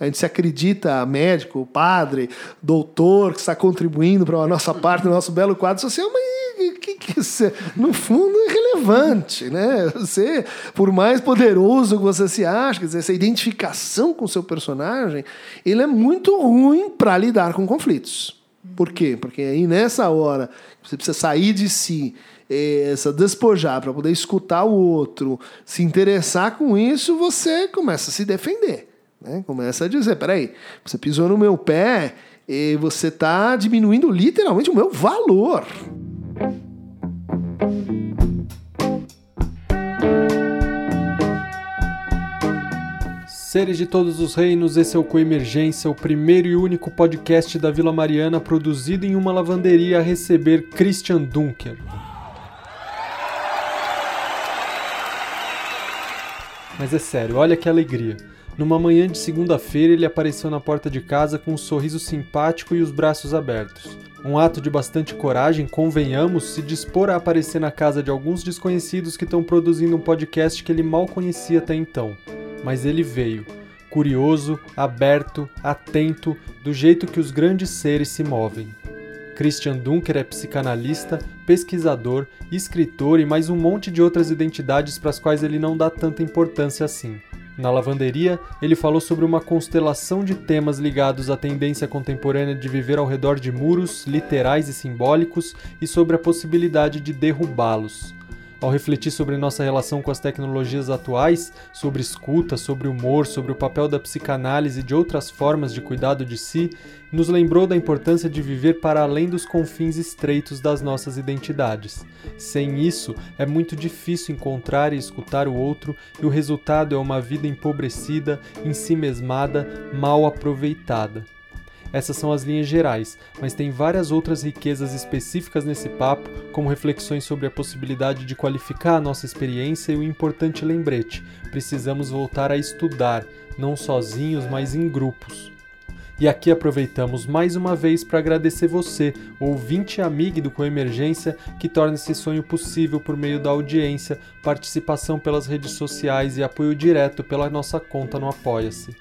A gente se acredita médico, padre, doutor, que está contribuindo para a nossa parte do nosso belo quadro social, mas que, que você, no fundo é relevante, né? Você, por mais poderoso que você se acha, quer dizer, essa identificação com o seu personagem, ele é muito ruim para lidar com conflitos. Por quê? Porque aí nessa hora você precisa sair de si, eh, essa despojar para poder escutar o outro, se interessar com isso, você começa a se defender. Né? Começa a dizer: peraí, você pisou no meu pé e você está diminuindo literalmente o meu valor. Seres de todos os reinos, esse é o Coemergência, o primeiro e único podcast da Vila Mariana produzido em uma lavanderia a receber Christian Dunker. Mas é sério, olha que alegria. Numa manhã de segunda-feira, ele apareceu na porta de casa com um sorriso simpático e os braços abertos. Um ato de bastante coragem, convenhamos, se dispor a aparecer na casa de alguns desconhecidos que estão produzindo um podcast que ele mal conhecia até então mas ele veio, curioso, aberto, atento, do jeito que os grandes seres se movem. Christian Dunker é psicanalista, pesquisador, escritor e mais um monte de outras identidades para as quais ele não dá tanta importância assim. Na lavanderia, ele falou sobre uma constelação de temas ligados à tendência contemporânea de viver ao redor de muros, literais e simbólicos, e sobre a possibilidade de derrubá-los ao refletir sobre nossa relação com as tecnologias atuais, sobre escuta, sobre humor, sobre o papel da psicanálise e de outras formas de cuidado de si, nos lembrou da importância de viver para além dos confins estreitos das nossas identidades. Sem isso, é muito difícil encontrar e escutar o outro, e o resultado é uma vida empobrecida, ensimesmada, mal aproveitada. Essas são as linhas gerais, mas tem várias outras riquezas específicas nesse papo, como reflexões sobre a possibilidade de qualificar a nossa experiência e o importante lembrete: precisamos voltar a estudar, não sozinhos, mas em grupos. E aqui aproveitamos mais uma vez para agradecer você, ouvinte e amigo do Coemergência, que torna esse sonho possível por meio da audiência, participação pelas redes sociais e apoio direto pela nossa conta no Apoia-se.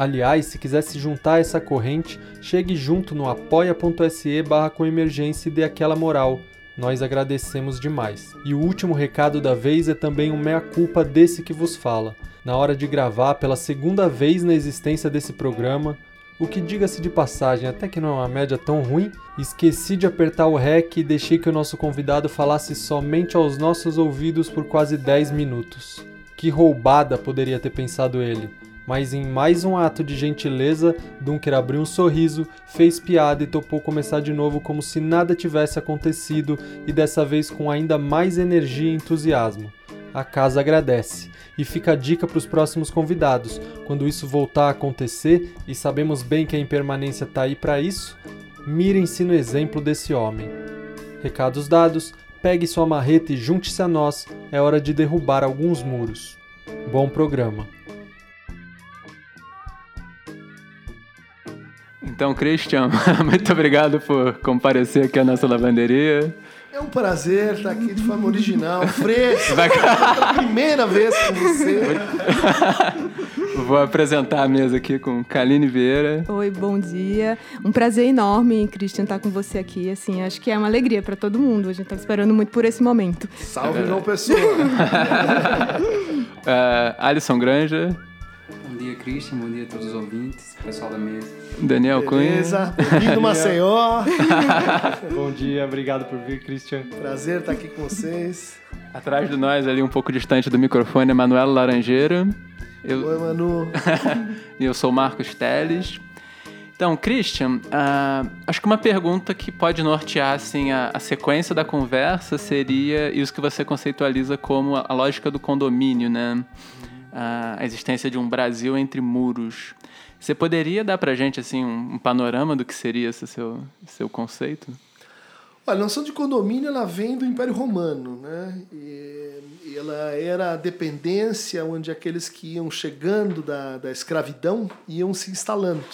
Aliás, se quiser se juntar a essa corrente, chegue junto no apoia.se barra com emergência e dê aquela moral. Nós agradecemos demais. E o último recado da vez é também um meia-culpa desse que vos fala. Na hora de gravar, pela segunda vez na existência desse programa, o que diga-se de passagem, até que não é uma média tão ruim, esqueci de apertar o REC e deixei que o nosso convidado falasse somente aos nossos ouvidos por quase 10 minutos. Que roubada poderia ter pensado ele mas em mais um ato de gentileza, Dunker abriu um sorriso, fez piada e topou começar de novo como se nada tivesse acontecido e dessa vez com ainda mais energia e entusiasmo. A casa agradece. E fica a dica para os próximos convidados. Quando isso voltar a acontecer, e sabemos bem que a impermanência está aí para isso, mirem-se no exemplo desse homem. Recados dados, pegue sua marreta e junte-se a nós, é hora de derrubar alguns muros. Bom programa. Então, Christian, muito obrigado por comparecer aqui à nossa lavanderia. É um prazer estar aqui de forma original, fresca. Vai... É primeira vez com você. Vou apresentar a mesa aqui com Kaline Vieira. Oi, bom dia. Um prazer enorme, Christian, estar com você aqui. Assim, acho que é uma alegria para todo mundo. A gente está esperando muito por esse momento. Salve, é João Pessoa. uh, Alisson Granja. Bom dia, Christian. Bom dia a todos os ouvintes, pessoal da mesa. Daniel Beleza. Cunha. Bem-vindo, Maceió. Bom dia, obrigado por vir, Christian. Prazer estar aqui com vocês. Atrás de nós, ali um pouco distante do microfone, é Manuela Laranjeira. Eu... Oi, Manu. e eu sou Marcos Teles. Então, Christian, uh, acho que uma pergunta que pode nortear assim, a, a, sequência da conversa seria isso que você conceitualiza como a, a lógica do condomínio, né? A existência de um Brasil entre muros. Você poderia dar para gente assim, um, um, panorama do que seria esse seu, seu conceito? Olha, a noção de condomínio ela vem do Império Romano, né? E ela era a dependência onde aqueles que iam chegando da, da escravidão iam se instalando.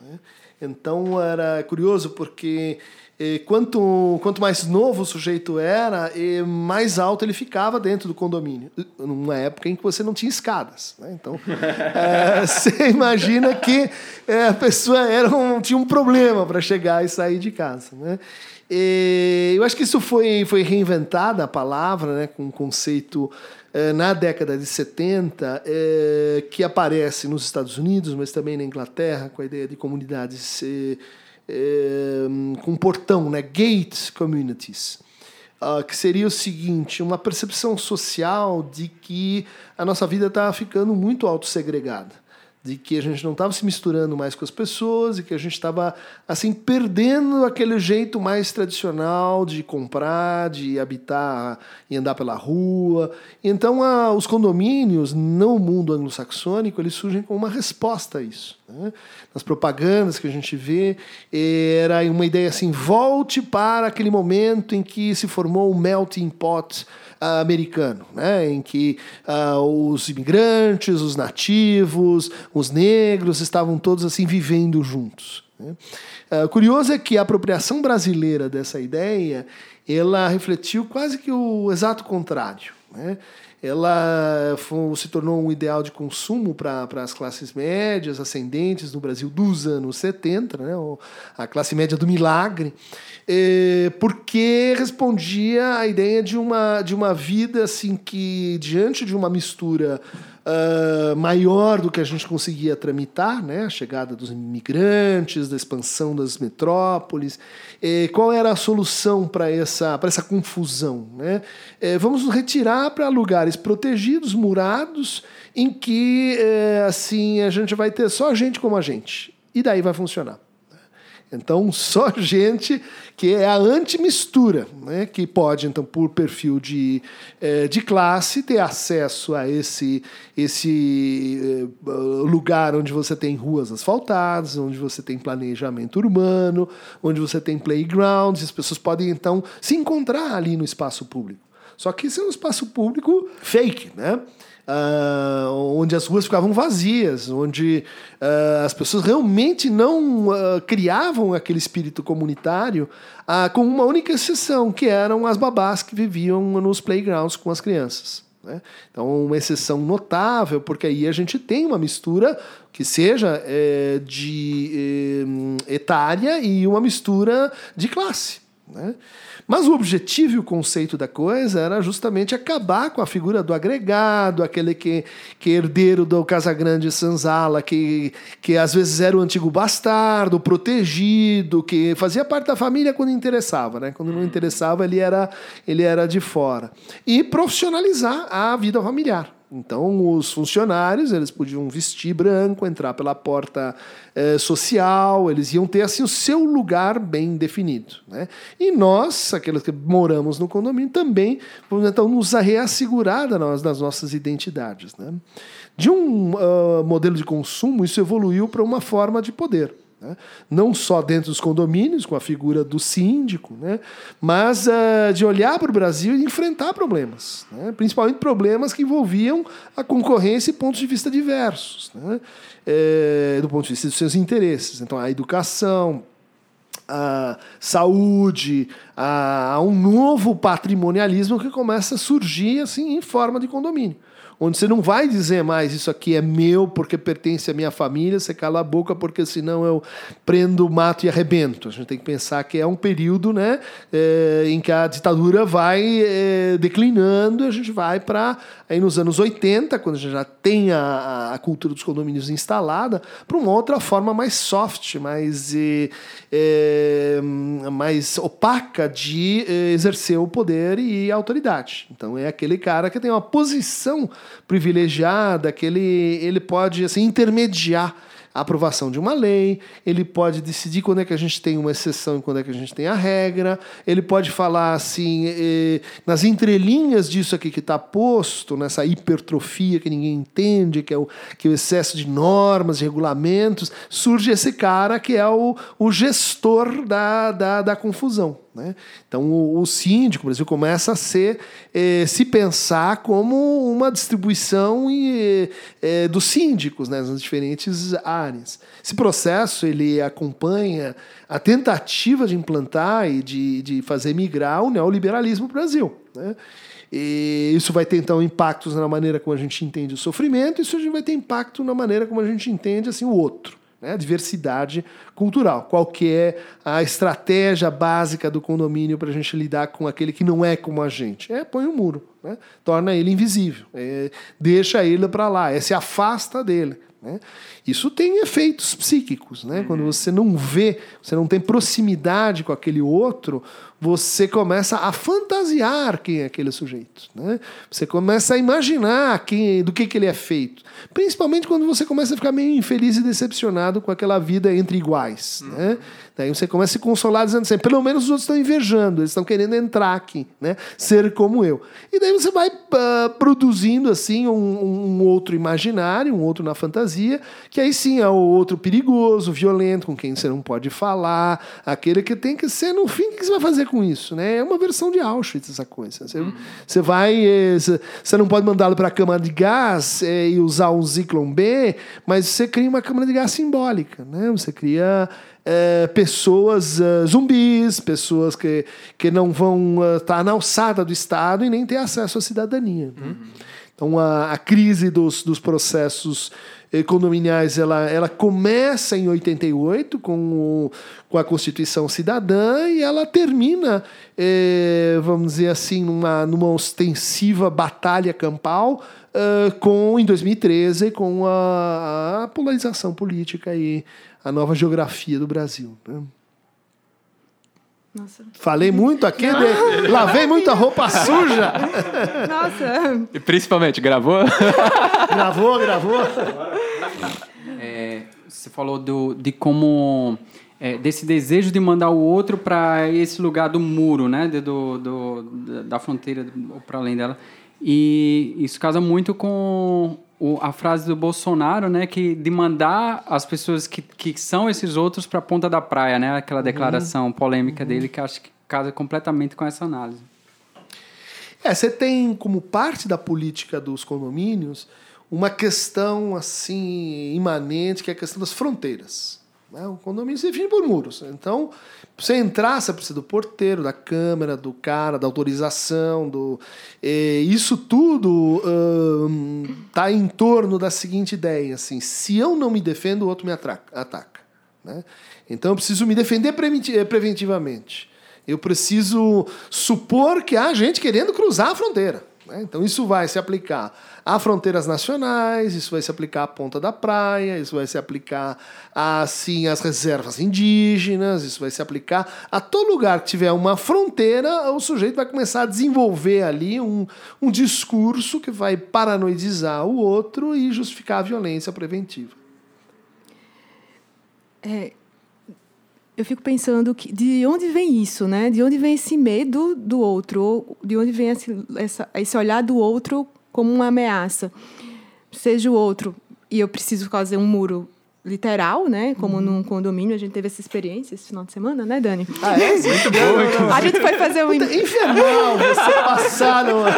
Né? Então era curioso porque E quanto, quanto mais novo o sujeito era, e mais alto ele ficava dentro do condomínio. Numa época em que você não tinha escadas. Né? Então, é, você imagina que é, a pessoa era um, tinha um problema para chegar e sair de casa. Né? E eu acho que isso foi, foi reinventada a palavra, né, com um conceito é, na década de 70, é, que aparece nos Estados Unidos, mas também na Inglaterra, com a ideia de comunidades é, é, com portão, né? gate communities. Uh, que seria o seguinte: uma percepção social de que a nossa vida está ficando muito autossegregada de que a gente não estava se misturando mais com as pessoas e que a gente estava assim perdendo aquele jeito mais tradicional de comprar, de habitar e andar pela rua. Então, a, os condomínios no mundo anglo-saxônico eles surgem como uma resposta a isso. Né? Nas propagandas que a gente vê era uma ideia assim: volte para aquele momento em que se formou o melting pot americano, né, em que uh, os imigrantes, os nativos, os negros estavam todos assim vivendo juntos. Né? Uh, curioso é que a apropriação brasileira dessa ideia ela refletiu quase que o exato contrário. Né? Ela foi, se tornou um ideal de consumo para as classes médias ascendentes no Brasil dos anos 70, né, a classe média do milagre, é, porque respondia à ideia de uma, de uma vida assim que, diante de uma mistura uh, maior do que a gente conseguia tramitar, né? a chegada dos imigrantes, da expansão das metrópoles. E qual era a solução para essa, essa confusão? Né? É, vamos retirar para lugares protegidos, murados, em que é, assim a gente vai ter só gente como a gente. E daí vai funcionar. Então, só gente que é a antimistura, né, que pode, então, por perfil de, é, de classe, ter acesso a esse, esse é, lugar onde você tem ruas asfaltadas, onde você tem planejamento urbano, onde você tem playgrounds, as pessoas podem, então, se encontrar ali no espaço público. Só que isso é um espaço público fake, né? Uh, onde as ruas ficavam vazias, onde uh, as pessoas realmente não uh, criavam aquele espírito comunitário, com uma única exceção, que eram as babás que viviam nos playgrounds com as crianças. Né? Então, uma exceção notável, porque aí a gente tem uma mistura que seja é, de é, etária e uma mistura de classe. Né? Mas o objetivo e o conceito da coisa era justamente acabar com a figura do agregado, aquele que, que é herdeiro do Casagrande Sanzala, que, que às vezes era o antigo bastardo, protegido, que fazia parte da família quando interessava, né? quando não interessava ele era, ele era de fora. E profissionalizar a vida familiar. Então, os funcionários eles podiam vestir branco, entrar pela porta eh, social, eles iam ter assim o seu lugar bem definido. Né? E nós, aqueles que moramos no condomínio, também vamos então nos reassegurar das, nossas identidades. Né? De um uh, modelo de consumo, isso evoluiu para uma forma de poder. Né? Não só dentro dos condomínios, com a figura do síndico, né? mas uh, de olhar para o Brasil e enfrentar problemas, né? principalmente problemas que envolviam a concorrência e pontos de vista diversos, né? é, do ponto de vista dos seus interesses. Então, a educação, a saúde, a, a um novo patrimonialismo que começa a surgir assim em forma de condomínio onde você não vai dizer mais isso aqui é meu porque pertence à minha família, você cala a boca porque senão eu prendo, mato e arrebento. A gente tem que pensar que é um período né, é, em que a ditadura vai é, declinando a gente vai para, aí nos anos 80, quando a gente já tem a, a cultura dos condomínios instalada, para uma outra forma mais soft, mais, é, mais opaca de exercer o poder e a autoridade. Então é aquele cara que tem uma posição privilegiada, que ele, ele pode assim, intermediar a aprovação de uma lei, ele pode decidir quando é que a gente tem uma exceção e quando é que a gente tem a regra, ele pode falar assim, eh, nas entrelinhas disso aqui que está posto, nessa hipertrofia que ninguém entende, que é o, que é o excesso de normas, de regulamentos, surge esse cara que é o, o gestor da, da, da confusão. Né? Então, o, o síndico, o Brasil começa a ser, eh, se pensar como uma distribuição e, eh, dos síndicos né, nas diferentes áreas. Esse processo ele acompanha a tentativa de implantar e de, de fazer migrar o neoliberalismo para o Brasil. Né? E isso vai ter, então, impactos na maneira como a gente entende o sofrimento, isso vai ter impacto na maneira como a gente entende assim, o outro né? diversidade cultural. Qual que é a estratégia básica do condomínio para a gente lidar com aquele que não é como a gente? É põe um muro, né? torna ele invisível, é, deixa ele para lá, é, se afasta dele. Né? Isso tem efeitos psíquicos. Né? Quando você não vê, você não tem proximidade com aquele outro, você começa a fantasiar quem é aquele sujeito. Né? Você começa a imaginar quem, do que, que ele é feito. Principalmente quando você começa a ficar meio infeliz e decepcionado com aquela vida entre iguais. Uhum. Né? Daí você começa a se consolar dizendo assim, pelo menos os outros estão invejando, eles estão querendo entrar aqui, né? ser como eu. E daí você vai uh, produzindo assim um, um, outro imaginário, um outro na fantasia, que aí sim é o outro perigoso, violento, com quem você não pode falar, aquele que tem que ser, no fim, o que você vai fazer com isso? Né? É uma versão de Auschwitz essa coisa. Você, você vai, eh, você não pode mandá-lo para a câmara de gás é, e usar um Zyklon B, mas você cria uma câmara de gás simbólica, né? Você cria é, pessoas uh, zumbis, pessoas que, que não vão estar uh, tá na alçada do Estado e nem ter acesso à cidadania. Né? Uhum. Então, a, a crise dos, dos processos condominiais ela, ela começa em 88 com, o, com a Constituição Cidadã e ela termina, é, vamos dizer assim, numa, numa ostensiva batalha campal uh, com, em 2013 com a, a polarização política e a nova geografia do Brasil. Né? Nossa. Falei muito aqui, de... lavei muita roupa suja. Nossa. E principalmente, gravou? gravou, gravou. É, você falou do, de como. É, desse desejo de mandar o outro para esse lugar do muro, né? De, do, do, da fronteira, para além dela. E isso casa muito com o, a frase do Bolsonaro, né, que de mandar as pessoas que, que são esses outros para a ponta da praia, né, aquela uhum. declaração uhum. polêmica uhum. dele que acho que casa completamente com essa análise. É, você tem como parte da política dos condomínios uma questão assim imanente que é a questão das fronteiras. Né? O condomínio se define por muros. Então, para você entrar, você precisa do porteiro, da câmera, do cara, da autorização. Do, isso tudo está em torno da seguinte ideia: assim, se eu não me defendo, o outro me atraca, ataca. Né? Então, eu preciso me defender eh, preventivamente. Eu preciso supor que há gente querendo cruzar a fronteira. Né? Então, isso vai se aplicar a fronteiras nacionais, isso vai se aplicar à ponta da praia, isso vai se aplicar assim às reservas indígenas, isso vai se aplicar a todo lugar que tiver uma fronteira, o sujeito vai começar a desenvolver ali um, um discurso que vai paranoidizar o outro e justificar a violência preventiva. É, eu fico pensando que, de onde vem isso, né? De onde vem esse medo do outro? De onde vem esse, essa, esse olhar do outro como uma ameaça. Seja o outro, e eu preciso fazer um muro literal, né? Como uhum. num condomínio, a gente teve essa experiência esse final de semana, né, Dani? Ah, é? Muito bom. A gente foi fazer um... Infernal você passar numa...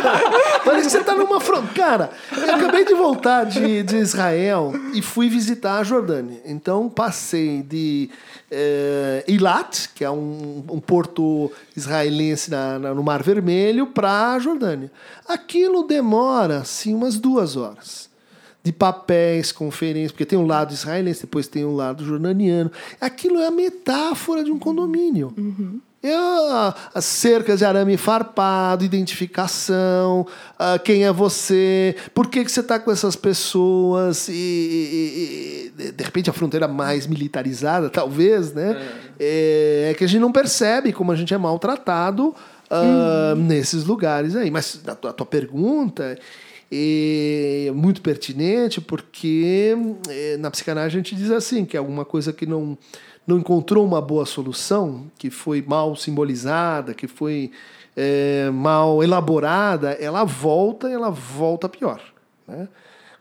Parece que você tá numa fronteira. Cara, eu acabei de voltar de, de Israel e fui visitar a Jordânia. Então, passei de é, Eilat, que é um, um porto israelense na, na, no Mar Vermelho, para a Jordânia. Aquilo demora, assim, umas duas horas. De papéis, conferências, porque tem um lado israelense, depois tem um lado jordaniano. Aquilo é a metáfora de um condomínio. Uhum. É as cercas de arame farpado, identificação, uh, quem é você, por que, que você está com essas pessoas, e, e, de repente a fronteira mais militarizada, talvez, né? É. é. que a gente não percebe como a gente é maltratado uh, uhum. nesses lugares aí. Mas a tua, a tua pergunta é muito pertinente, porque é, na psicanálise a gente diz assim, que é alguma coisa que não não encontrou uma boa solução, que foi mal simbolizada, que foi é, mal elaborada, ela volta e ela volta pior. Né?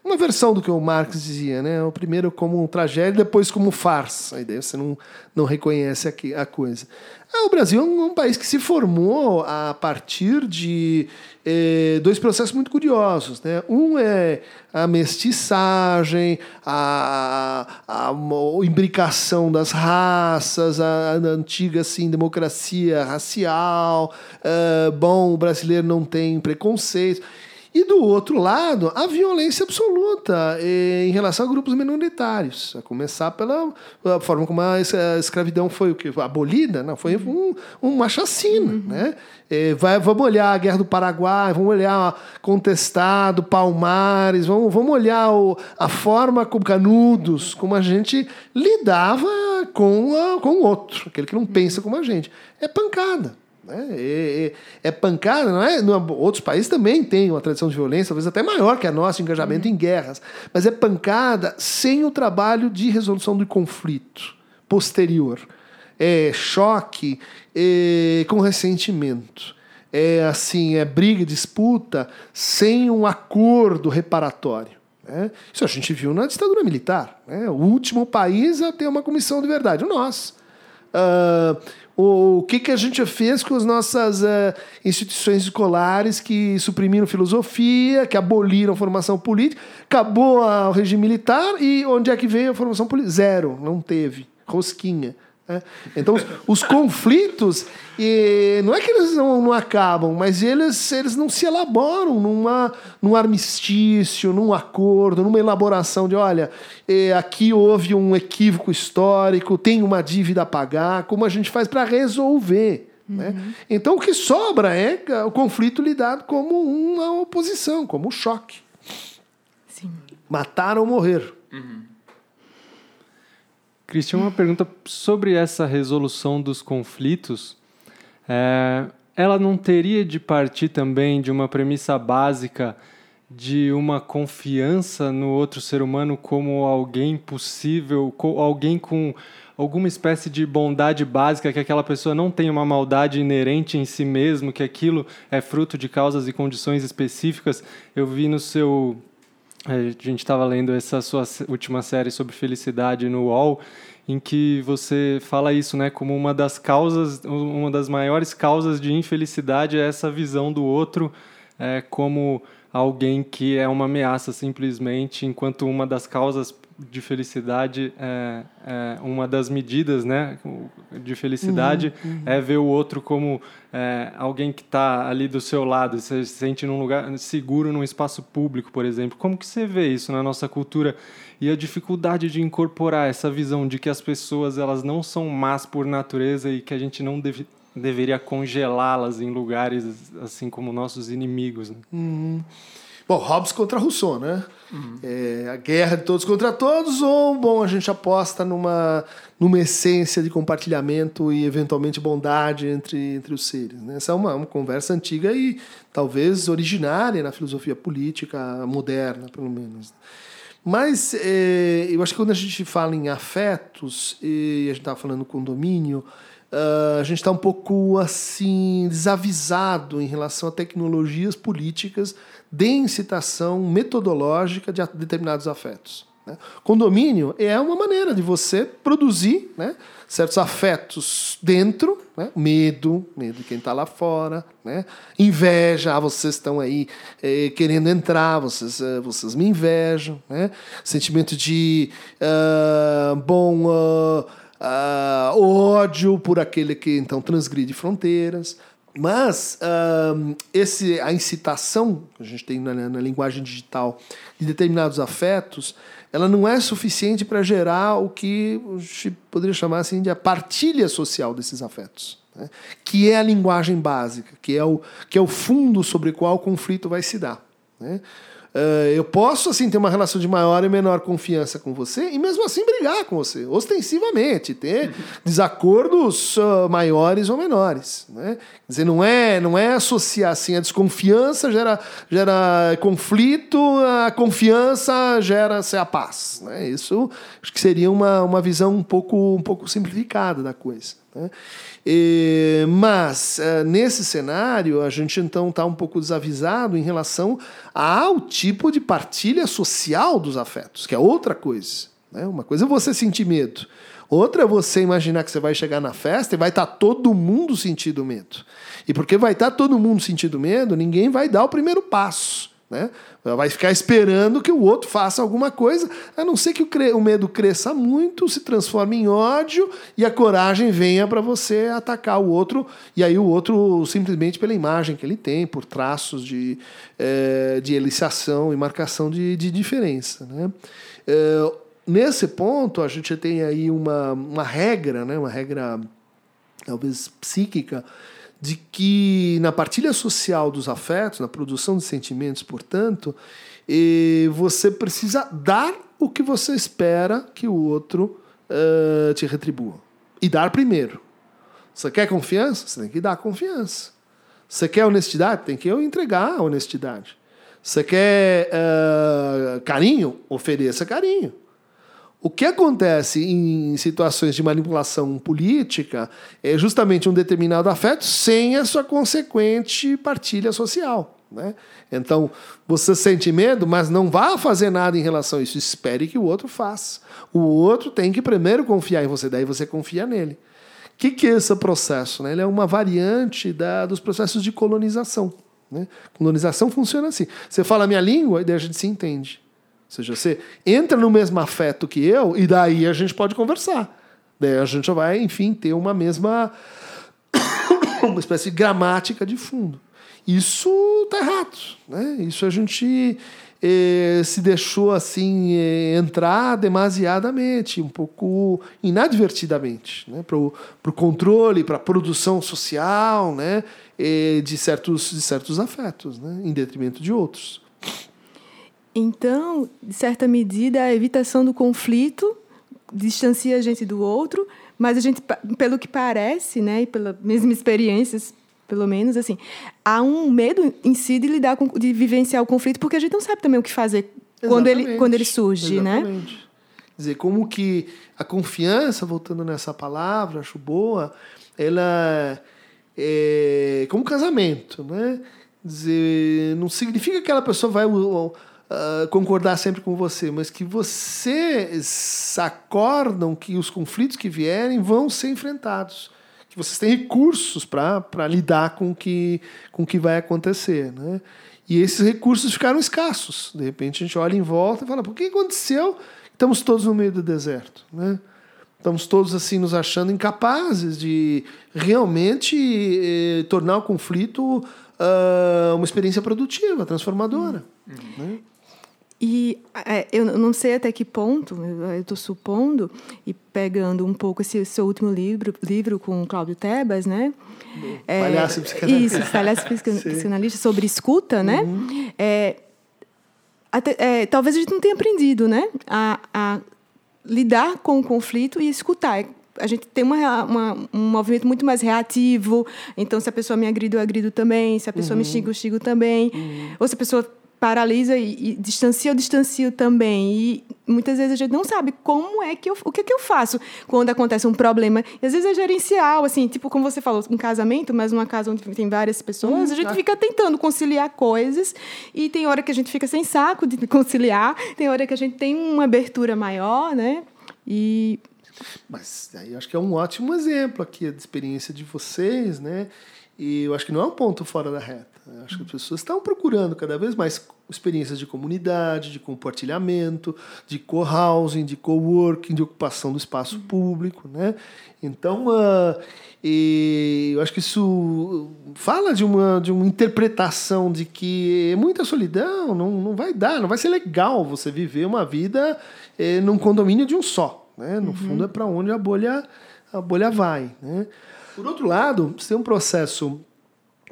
uma versão do que o Marx dizia, né? O primeiro como tragédia, depois como farsa. Aí você não, não reconhece a, a coisa. Ah, o Brasil é um, um, país que se formou a partir de eh, dois processos muito curiosos. Né? Um é a mestiçagem, a, a, a imbricação das raças, a, a antiga assim, democracia racial. Uh, bom, o brasileiro não tem preconceito. E do outro lado, a violência absoluta em relação a grupos minoritários, a começar pela forma como a escravidão foi o que abolida, não foi um, uma chacina, uhum. né? É, vai, vamos olhar a guerra do Paraguai, vamos olhar contestado, Palmares, vamos, vamos olhar o, a forma como Canudos, como a gente lidava com, a, com o outro, aquele que não pensa como a gente. É pancada. É, é, pancada, não é? No, outros países também têm uma tradição de violência, talvez até maior que a nossa, engajamento uhum. em guerras. Mas é pancada sem o trabalho de resolução do conflito posterior. É choque é, com ressentimento. É assim, é briga, disputa sem um acordo reparatório. Né? Isso a gente viu na ditadura militar. Né? O último país a ter uma comissão de verdade, o nosso. Uh, o, o que, que a gente fez com as nossas uh, instituições escolares que suprimiram filosofia, que aboliram a formação política, acabou a, o regime militar e onde é que veio a formação política? Zero, não teve. Rosquinha. Né? Então, os, os conflitos, e, não é que eles não, não, acabam, mas eles, eles não se elaboram numa, num armistício, num acordo, numa elaboração de: olha, é, aqui houve um equívoco histórico, tem uma dívida a pagar, como a gente faz para resolver. Né? Uhum. Né? Então, o que sobra é o conflito lidado como uma oposição, como um choque. Sim. Matar ou morrer. Uhum. Cristian, uma pergunta sobre essa resolução dos conflitos. É, ela não teria de partir também de uma premissa básica de uma confiança no outro ser humano como alguém possível, alguém com alguma espécie de bondade básica, que aquela pessoa não tem uma maldade inerente em si mesmo, que aquilo é fruto de causas e condições específicas. Eu vi no seu a gente estava lendo essa sua última série sobre felicidade no UOL, em que você fala isso, né, como uma das causas, uma das maiores causas de infelicidade é essa visão do outro é, como alguém que é uma ameaça simplesmente, enquanto uma das causas de felicidade é, é, uma das medidas né de felicidade uhum, uhum. é ver o outro como é, alguém que está ali do seu lado você se sente num lugar seguro num espaço público por exemplo como que você vê isso na nossa cultura e a dificuldade de incorporar essa visão de que as pessoas elas não são más por natureza e que a gente não deve, deveria congelá-las em lugares assim como nossos inimigos né? uhum. Bom, Hobbes contra Rousseau, né? Uhum. É, a guerra de todos contra todos, ou, bom, a gente aposta numa, numa essência de compartilhamento e, eventualmente, bondade entre, entre os seres. Né? Essa é uma, uma conversa antiga e, talvez, originária na filosofia política moderna, pelo menos. Mas é, eu acho que quando a gente fala em afetos, e a gente estava falando condomínio, uh, a gente está um pouco assim desavisado em relação a tecnologias políticas de incitação metodológica de determinados afetos. Né? Condomínio é uma maneira de você produzir né, certos afetos dentro, né? medo, medo de quem está lá fora, né? inveja, ah, vocês estão aí eh, querendo entrar, vocês, eh, vocês me invejam, né? sentimento de uh, bom uh, uh, ódio por aquele que então transgride fronteiras, mas um, esse, a incitação que a gente tem na, na, linguagem digital de determinados afetos, ela não é suficiente para gerar o que a gente poderia chamar assim de a partilha social desses afetos, né? que é a linguagem básica, que é, o, que é o fundo sobre qual o conflito vai se dar. Né? Uh, eu posso, assim, ter uma relação de maior e menor confiança com você e mesmo assim brigar com você, ostensivamente, ter desacordos uh, maiores ou menores. Né? Quer dizer, não é, não é associar assim, a desconfiança gera, gera conflito, a confiança gera -se a paz. Né? Isso acho que seria uma, uma visão um pouco, um pouco simplificada da coisa. Né? E, mas, uh, nesse cenário, a gente então está um pouco desavisado em relação ao tipo de partilha social dos afetos, que é outra coisa. Né? Uma coisa é você sentir medo, outra é você imaginar que você vai chegar na festa e vai estar tá todo mundo sentindo medo. E porque vai estar tá todo mundo sentindo medo, ninguém vai dar o primeiro passo. Né? Vai ficar esperando que o outro faça alguma coisa, a não ser que o, o medo cresça muito, se transforme em ódio e a coragem venha para você atacar o outro, e aí o outro, simplesmente pela imagem que ele tem, por traços de, é, de eliciação e marcação de, de diferença. Né? É, nesse ponto, a gente tem aí uma, uma regra, né? uma regra talvez psíquica, de que na partilha social dos afetos, na produção de sentimentos, portanto, você precisa dar o que você espera que o outro uh, te retribua. E dar primeiro. Você quer confiança? Você tem que dar confiança. Você quer honestidade? Tem que entregar a honestidade. Você quer uh, carinho? Ofereça carinho. O que acontece em situações de manipulação política é justamente um determinado afeto sem a sua consequente partilha social. Né? Então, você sente medo, mas não vá fazer nada em relação a isso. Espere que o outro faça. O outro tem que primeiro confiar em você, daí você confia nele. O que, que é esse processo? Né? Ele é uma variante da, dos processos de colonização. Né? Colonização funciona assim: você fala a minha língua e daí a gente se entende. Ou seja, você entra no mesmo afeto que eu e daí a gente pode conversar. Daí a gente vai, enfim, ter uma mesma uma espécie de gramática de fundo. Isso tá errado, né? Isso a gente eh, se deixou assim eh, entrar demasiadamente, um pouco inadvertidamente, né? Para o controle, para a produção social, né? Eh, de certos de certos afetos, né? Em detrimento de outros. Então, de certa medida, a evitação do conflito distancia a gente do outro, mas a gente, pelo que parece, né, e pelas mesmas experiências, pelo menos, assim, há um medo em si de lidar com, de vivenciar o conflito, porque a gente não sabe também o que fazer quando ele, quando ele surge, né? Exatamente. né? dizer, como que a confiança, voltando nessa palavra, acho boa, ela é como casamento, né? Dizer, não significa que aquela pessoa vai uh, concordar sempre com você, mas que vocês acordam que os conflitos que vierem vão ser enfrentados. Que vocês têm recursos para lidar com que, o com que vai acontecer. Né? E esses recursos ficaram escassos. De repente a gente olha em volta e fala: por que aconteceu? Estamos todos no meio do deserto. Né? Estamos todos assim nos achando incapazes de realmente eh, tornar o conflito uh, uma experiência produtiva, transformadora. Uhum. Né? E é, eu não sei até que ponto, eu estou supondo, e pegando um pouco esse seu último livro, livro com o Cláudio Tebas, né? É, palhaço psicanalista. Isso, palhaço psicanalista sobre escuta, né? Uhum. É, até, é, talvez a gente não tenha aprendido, né? A, a lidar com o conflito e escutar a gente tem uma, uma, um movimento muito mais reativo. Então, se a pessoa me agride, eu agrido também. Se a pessoa uhum. me xinga, eu xingo também. Uhum. Ou se a pessoa paralisa e, e distancia, eu distancio também. E muitas vezes a gente não sabe como é que eu, o que é que eu faço quando acontece um problema. E às vezes é gerencial, assim, tipo como você falou, um casamento, mas numa casa onde tem várias pessoas, hum, a gente tá. fica tentando conciliar coisas e tem hora que a gente fica sem saco de conciliar, tem hora que a gente tem uma abertura maior, né? E mas aí eu acho que é um ótimo exemplo aqui de experiência de vocês, né? E eu acho que não é um ponto fora da reta. Eu acho que as pessoas estão procurando cada vez mais experiências de comunidade, de compartilhamento, de co-housing, de co-working, de ocupação do espaço público, né? Então, uh, eu acho que isso fala de uma, de uma interpretação de que é muita solidão, não, não vai dar, não vai ser legal você viver uma vida eh, num condomínio de um só, né? No uhum. fundo é para onde a bolha, a bolha vai, né? Por outro lado, você tem um processo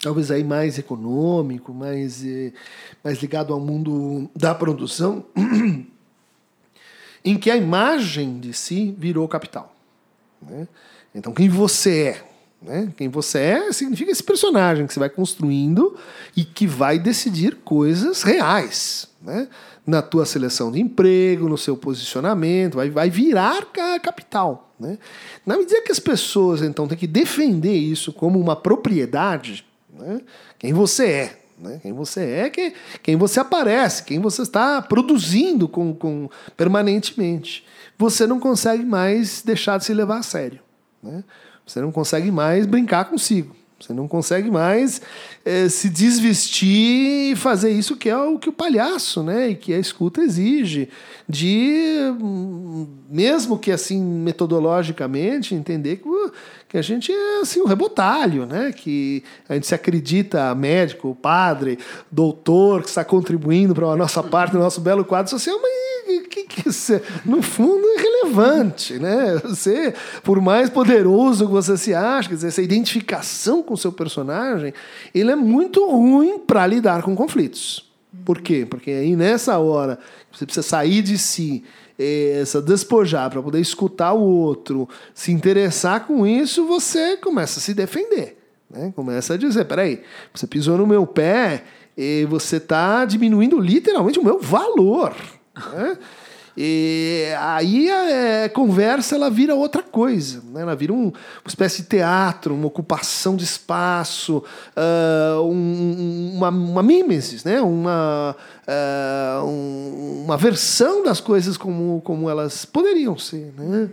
talvez aí mais econômico, mais, eh, mais ligado ao mundo da produção, em que a imagem de si virou capital. Né? Então, quem você é? Né? Quem você é significa esse personagem que você vai construindo e que vai decidir coisas reais. né? na tua seleção de emprego, no seu posicionamento, vai, vai virar capital. Né? Na medida que as pessoas então têm que defender isso como uma propriedade, né? quem você é, né? quem você é, quem, quem você aparece, quem você está produzindo com, com, permanentemente, você não consegue mais deixar de se levar a sério. Né? Você não consegue mais brincar consigo. Você não consegue mais é, se desvestir e fazer isso que é o que o palhaço, né? E que a escuta exige. De, hum, mesmo que assim, metodologicamente, entender que, que a gente é assim, um rebotalho, né? Que a gente se acredita médico, padre, doutor, que está contribuindo para a nossa parte, do nosso belo quadro social, mas que, que você, no fundo é relevante, né? Você, por mais poderoso que você se acha, quer dizer, essa identificação com o seu personagem, ele é muito ruim para lidar com conflitos. Por quê? Porque aí nessa hora você precisa sair de si, essa despojar para poder escutar o outro, se interessar com isso, você começa a se defender, né? Começa a dizer, peraí, você pisou no meu pé e você está diminuindo literalmente o meu valor. Né? E aí a é, conversa ela vira outra coisa, né? ela vira um, uma espécie de teatro, uma ocupação de espaço, uh, um, uma, uma né? uma, uh, um, uma versão das coisas como, como elas poderiam ser. Né?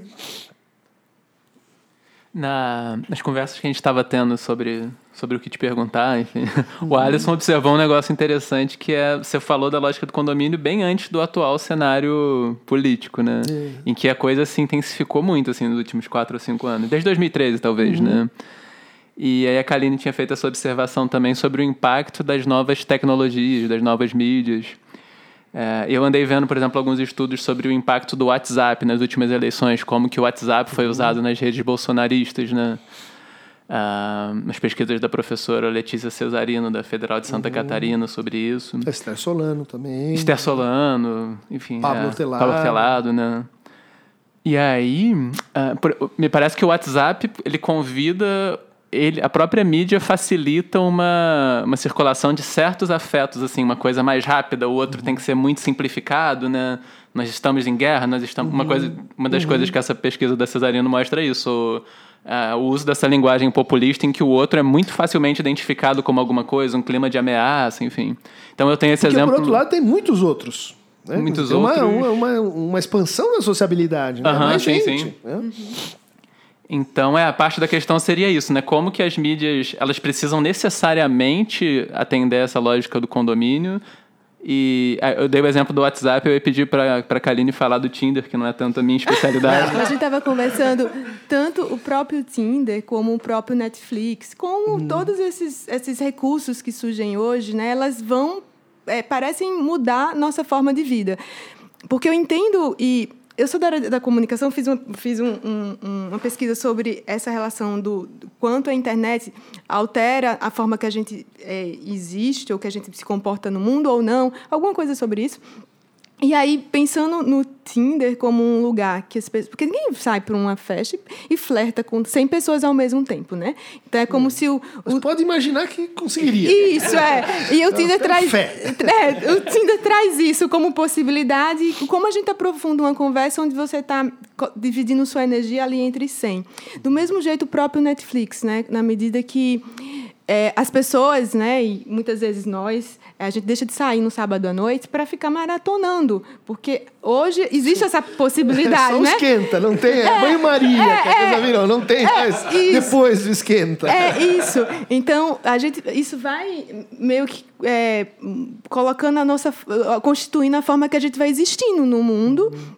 Na, nas conversas que a gente estava tendo sobre, sobre o que te perguntar, enfim, o Alisson observou um negócio interessante que é você falou da lógica do condomínio bem antes do atual cenário político, né? É. Em que a coisa se intensificou muito assim nos últimos quatro ou cinco anos, desde 2013 talvez, uhum. né? E aí a Kaline tinha feito essa observação também sobre o impacto das novas tecnologias, das novas mídias. É, eu andei vendo, por exemplo, alguns estudos sobre o impacto do WhatsApp nas últimas eleições, como que o WhatsApp foi uhum. usado nas redes bolsonaristas, né? Uh, nas pesquisas da professora Letícia Cesarino, da Federal de Santa uhum. Catarina, sobre isso. Esther Solano também. Esther Solano, enfim. Pablo é, Hortelado. Pablo Hortelado, né? E aí, uh, por, me parece que o WhatsApp, ele convida ele, a própria mídia facilita uma, uma circulação de certos afetos, assim, uma coisa mais rápida, o outro uhum. tem que ser muito simplificado, né? Nós estamos em guerra, nós estamos. Uhum. Uma, coisa, uma das uhum. coisas que essa pesquisa da Cesarino mostra é isso. O, uh, o uso dessa linguagem populista em que o outro é muito facilmente identificado como alguma coisa, um clima de ameaça, enfim. Então eu tenho esse Porque, exemplo. Por outro lado, tem muitos outros. Né? Muitos tem outros. Uma, uma, uma, expansão da sociabilidade, né? Mais sim, gente, sim. Né? Uhum. Então, é, a parte da questão seria isso, né? Como que as mídias, elas precisam necessariamente atender essa lógica do condomínio. E ah, eu dei o exemplo do WhatsApp, eu ia pedir para a Kaline falar do Tinder, que não é tanto a minha especialidade. a gente estava conversando tanto o próprio Tinder como o próprio Netflix, como hum. todos esses, esses recursos que surgem hoje, né? Elas vão, é, parecem mudar nossa forma de vida. Porque eu entendo e eu sou da área da comunicação, fiz, fiz um, um, uma pesquisa sobre essa relação do, do, quanto a internet altera a forma que a gente é, existe ou que a gente se comporta no mundo ou não, alguma coisa sobre isso. E aí, pensando no Tinder como um lugar que as pessoas. Porque ninguém sai para uma festa e flerta com 100 pessoas ao mesmo tempo, né? Então é como hum. se o. o... pode imaginar que conseguiria. Isso, é. E o Tinder traz. É, o Tinder traz isso como possibilidade. Como a gente aprofunda uma conversa onde você está dividindo sua energia ali entre 100. Do mesmo jeito, o próprio Netflix, né? Na medida que é, as pessoas, né, e muitas vezes nós, a gente deixa de sair no sábado à noite para ficar maratonando, porque hoje existe essa possibilidade, é, só né? esquenta, não tem é, banho-maria, é, que é. virou, não tem é, mais isso. depois do esquenta. É isso. Então, a gente, isso vai meio que é, colocando a nossa, constituindo a forma que a gente vai existindo no mundo uhum.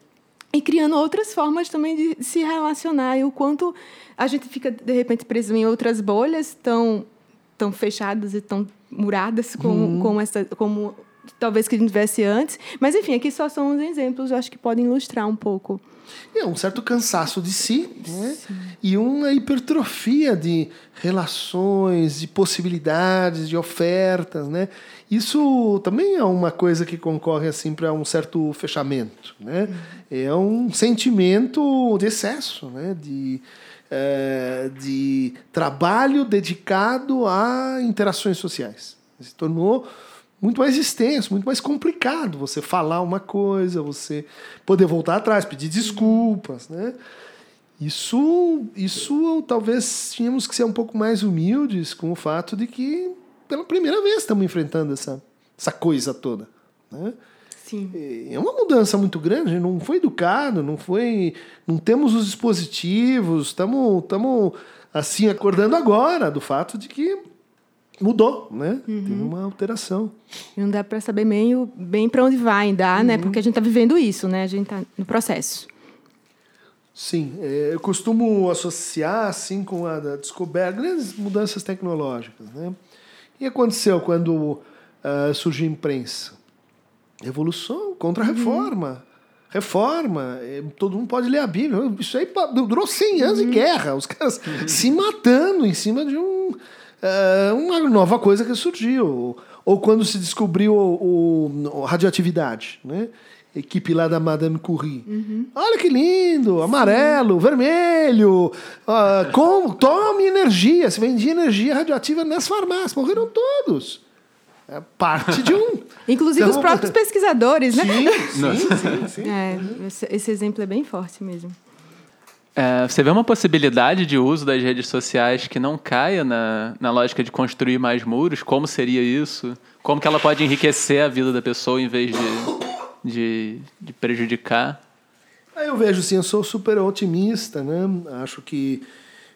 e criando outras formas também de se relacionar e o quanto a gente fica de repente preso em outras bolhas tão tão fechadas e tão muradas como, uhum. como, essa, como talvez que a gente tivesse antes. Mas, enfim, aqui só são os exemplos, eu acho que podem ilustrar um pouco. É um certo cansaço de si, né? e uma hipertrofia de relações, de possibilidades, de ofertas. Né? Isso também é uma coisa que concorre assim para um certo fechamento. Né? Uhum. É um sentimento de excesso, né? de é, de trabalho dedicado a interações sociais. Se tornou muito mais extenso, muito mais complicado você falar uma coisa, você poder voltar atrás, pedir desculpas, né? Isso, isso talvez tínhamos que ser um pouco mais humildes com o fato de que pela primeira vez estamos enfrentando essa, essa coisa toda, né? Sim. É uma mudança muito grande, não foi educado, não foi, não temos os dispositivos, estamos, estamos assim acordando agora do fato de que mudou, né? Uhum. Teve uma alteração. Não dá para saber bem, bem para onde vai ainda, Uhum. né? Porque a gente está vivendo isso, né? A gente está no processo. Sim, é, eu costumo associar assim com a descoberta, grandes mudanças tecnológicas, né? E aconteceu quando ah, surgiu a imprensa? Revolução contra a reforma. Reforma, é, todo mundo pode ler a Bíblia. Isso aí durou 100 anos de guerra, os caras se matando em cima de um, ah, uma nova coisa que surgiu. Ou quando se descobriu o, o- a radioatividade, né? Equipe lá da Madame Curie. Olha que lindo, amarelo, vermelho. ah, como, tome energia. Se vendia energia radioativa nas farmácias. Morreram todos. É parte de um. Inclusive Então, os próprios pesquisadores, né? Sim, sim, sim, sim. É, esse, esse exemplo é bem forte mesmo. É, você vê uma possibilidade de uso das redes sociais que não caia na, na lógica de construir mais muros? Como seria isso? Como que ela pode enriquecer a vida da pessoa em vez de, de, de prejudicar? Aí eu vejo assim, eu sou super otimista, né? Acho que,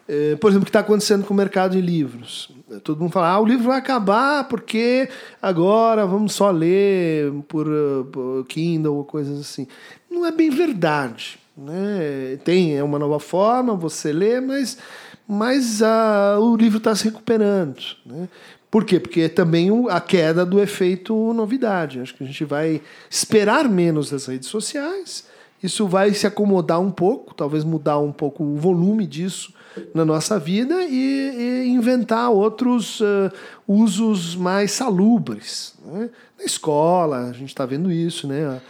eh, por exemplo, o que está acontecendo com o mercado de livros. Todo mundo fala, ah, o livro vai acabar porque agora vamos só ler por, por Kindle ou coisas assim. Não é bem verdade, né? Tem é uma nova forma, você lê, mas, mas ah, o livro está se recuperando, né? Por quê? Porque é também a queda do efeito novidade. Acho que a gente vai esperar menos das redes sociais. Isso vai se acomodar um pouco, talvez mudar um pouco o volume disso na nossa vida e, e inventar outros eh, usos mais salubres. né? Na escola, a gente está vendo isso, né? A,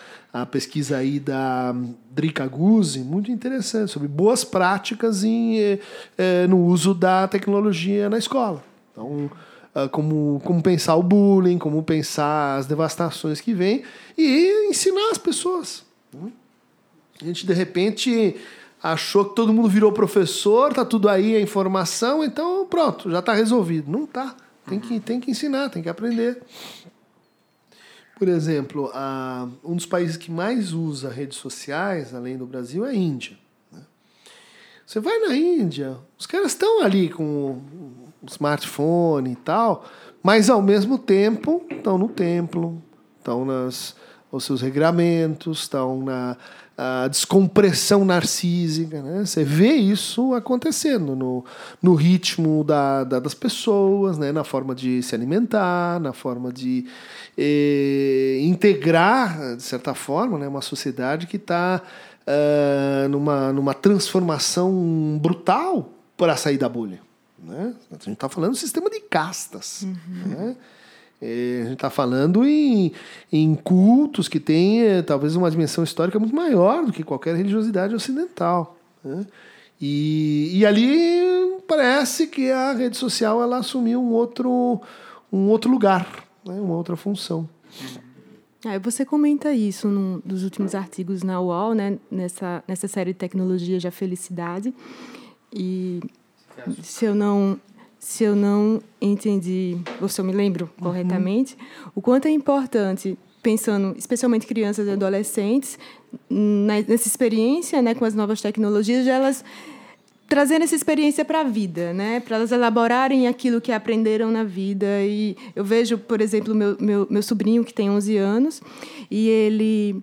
a pesquisa aí da Drica Guzzi, muito interessante, sobre boas práticas em, eh, eh, no uso da tecnologia na escola. Então, ah, como, como pensar o bullying, como pensar as devastações que vêm e ensinar as pessoas. né? A gente, de repente, achou que todo mundo virou professor, tá tudo aí, a informação, então pronto, já está resolvido. Não tá. Tem que, tem que ensinar, tem que aprender. Por exemplo, a, um dos países que mais usa redes sociais, além do Brasil, é a Índia. né? Você vai na Índia, os caras estão ali com o smartphone e tal, mas ao mesmo tempo estão no templo, estão nas os seus regramentos, estão na a descompressão narcísica. Né? Você vê isso acontecendo no, no ritmo da, da- das pessoas, né? na forma de se alimentar, na forma de eh, integrar, de certa forma, né? uma sociedade que está numa, numa transformação brutal para sair da bolha. Né? A gente está falando do sistema de castas. Né? É, a gente está falando em, em cultos que têm eh, talvez uma dimensão histórica muito maior do que qualquer religiosidade ocidental. né? E, e ali parece que a rede social ela assumiu um outro, um outro lugar, né? uma outra função. Ah, você comenta isso num dos últimos artigos na UOL, né, nessa, nessa série de tecnologias da felicidade. E se eu não se eu não entendi, ou se eu me lembro corretamente, o quanto é importante pensando, especialmente crianças e adolescentes, nessa experiência, né, com as novas tecnologias, de elas trazendo essa experiência para a vida, né? Para elas elaborarem aquilo que aprenderam na vida. E eu vejo, por exemplo, meu, meu, meu sobrinho, que tem 11 anos, e ele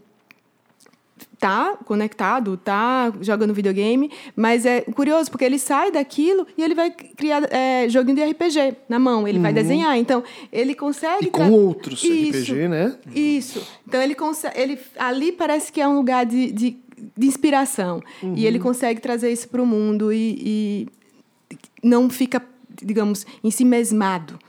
tá conectado, tá jogando videogame, mas é curioso porque ele sai daquilo e ele vai criar é, joguinho de RPG na mão, ele vai desenhar, então ele consegue Uhum. E com outros Isso. RPG, né? Isso. Então ele consegue, ele ali parece que é um lugar de, de, de inspiração e ele consegue trazer isso para o mundo e, e não fica, digamos, em si mesmado.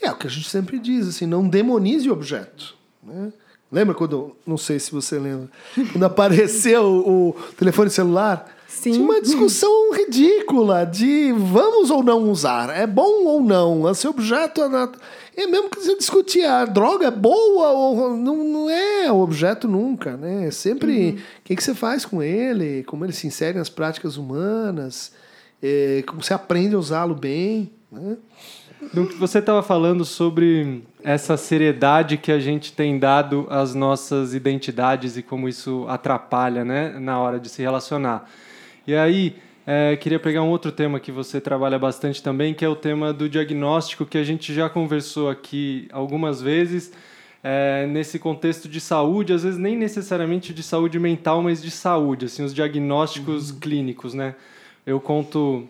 É o que a gente sempre diz, assim, não demonize o objeto. Né? Lembra quando, não sei se você lembra, quando apareceu o, telefone celular, Sim. Tinha uma discussão ridícula de vamos ou não usar, é bom ou não, esse objeto é, nat- é mesmo que você discutir a droga é boa ou não, não é o objeto nunca, né? É sempre o que, que você faz com ele, como ele se insere nas práticas humanas, é, como você aprende a usá-lo bem, né? No que você estava falando sobre essa seriedade que a gente tem dado às nossas identidades e como isso atrapalha né, na hora de se relacionar. E aí, é, queria pegar um outro tema que você trabalha bastante também, que é o tema do diagnóstico, que a gente já conversou aqui algumas vezes, é, nesse contexto de saúde, às vezes nem necessariamente de saúde mental, mas de saúde, assim, os diagnósticos clínicos, né? Eu conto,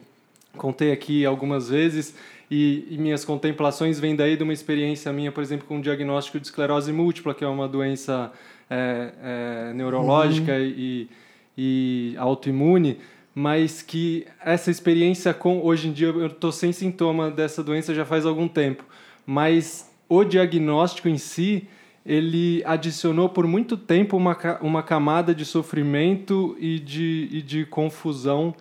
contei aqui algumas vezes e, e minhas contemplações vêm daí de uma experiência minha, por exemplo, com o diagnóstico de esclerose múltipla, que é uma doença é, é, neurológica e, e autoimune, mas que essa experiência com hoje em dia eu estou sem sintoma dessa doença já faz algum tempo, mas o diagnóstico em si ele adicionou por muito tempo uma, uma camada de sofrimento e de, e de confusão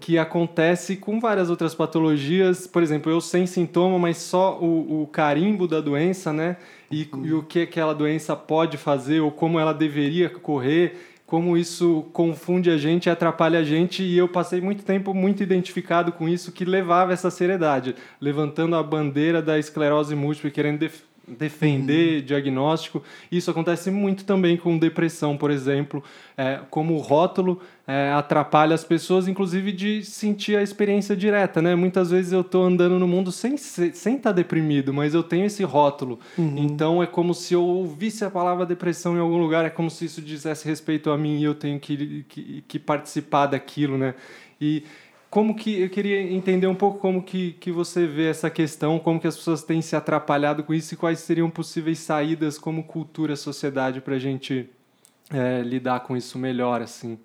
que acontece com várias outras patologias. Por exemplo, eu sem sintoma, mas só o, o carimbo da doença, né? E, e o que aquela doença pode fazer ou como ela deveria correr, como isso confunde a gente atrapalha a gente. E eu passei muito tempo muito identificado com isso, que levava essa seriedade, levantando a bandeira da esclerose múltipla, e querendo def- defender diagnóstico. Isso acontece muito também com depressão, por exemplo, é, como o rótulo é, atrapalha as pessoas, inclusive de sentir a experiência direta, né? Muitas vezes eu estou andando no mundo sem sem estar deprimido, mas eu tenho esse rótulo. Então é como se eu ouvisse a palavra depressão em algum lugar, é como se isso dissesse respeito a mim e eu tenho que, que, que participar daquilo, né? E como que eu queria entender um pouco como que, que você vê essa questão, como que as pessoas têm se atrapalhado com isso e quais seriam possíveis saídas como cultura, sociedade para a gente é, lidar com isso melhor, assim.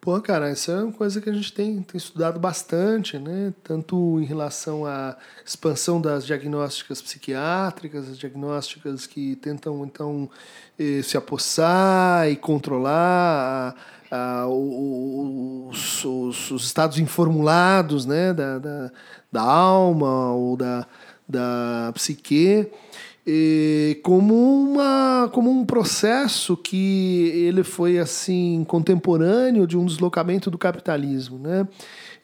Pô, cara, essa é uma coisa que a gente tem, tem estudado bastante, né? Tanto em relação à expansão das diagnósticas psiquiátricas, as diagnósticas que tentam, então, eh, se apossar e controlar a- a- o- os, os- os estados informulados, né? Da, da, da alma ou da, da psique como uma como um processo que ele foi assim contemporâneo de um deslocamento do capitalismo, né?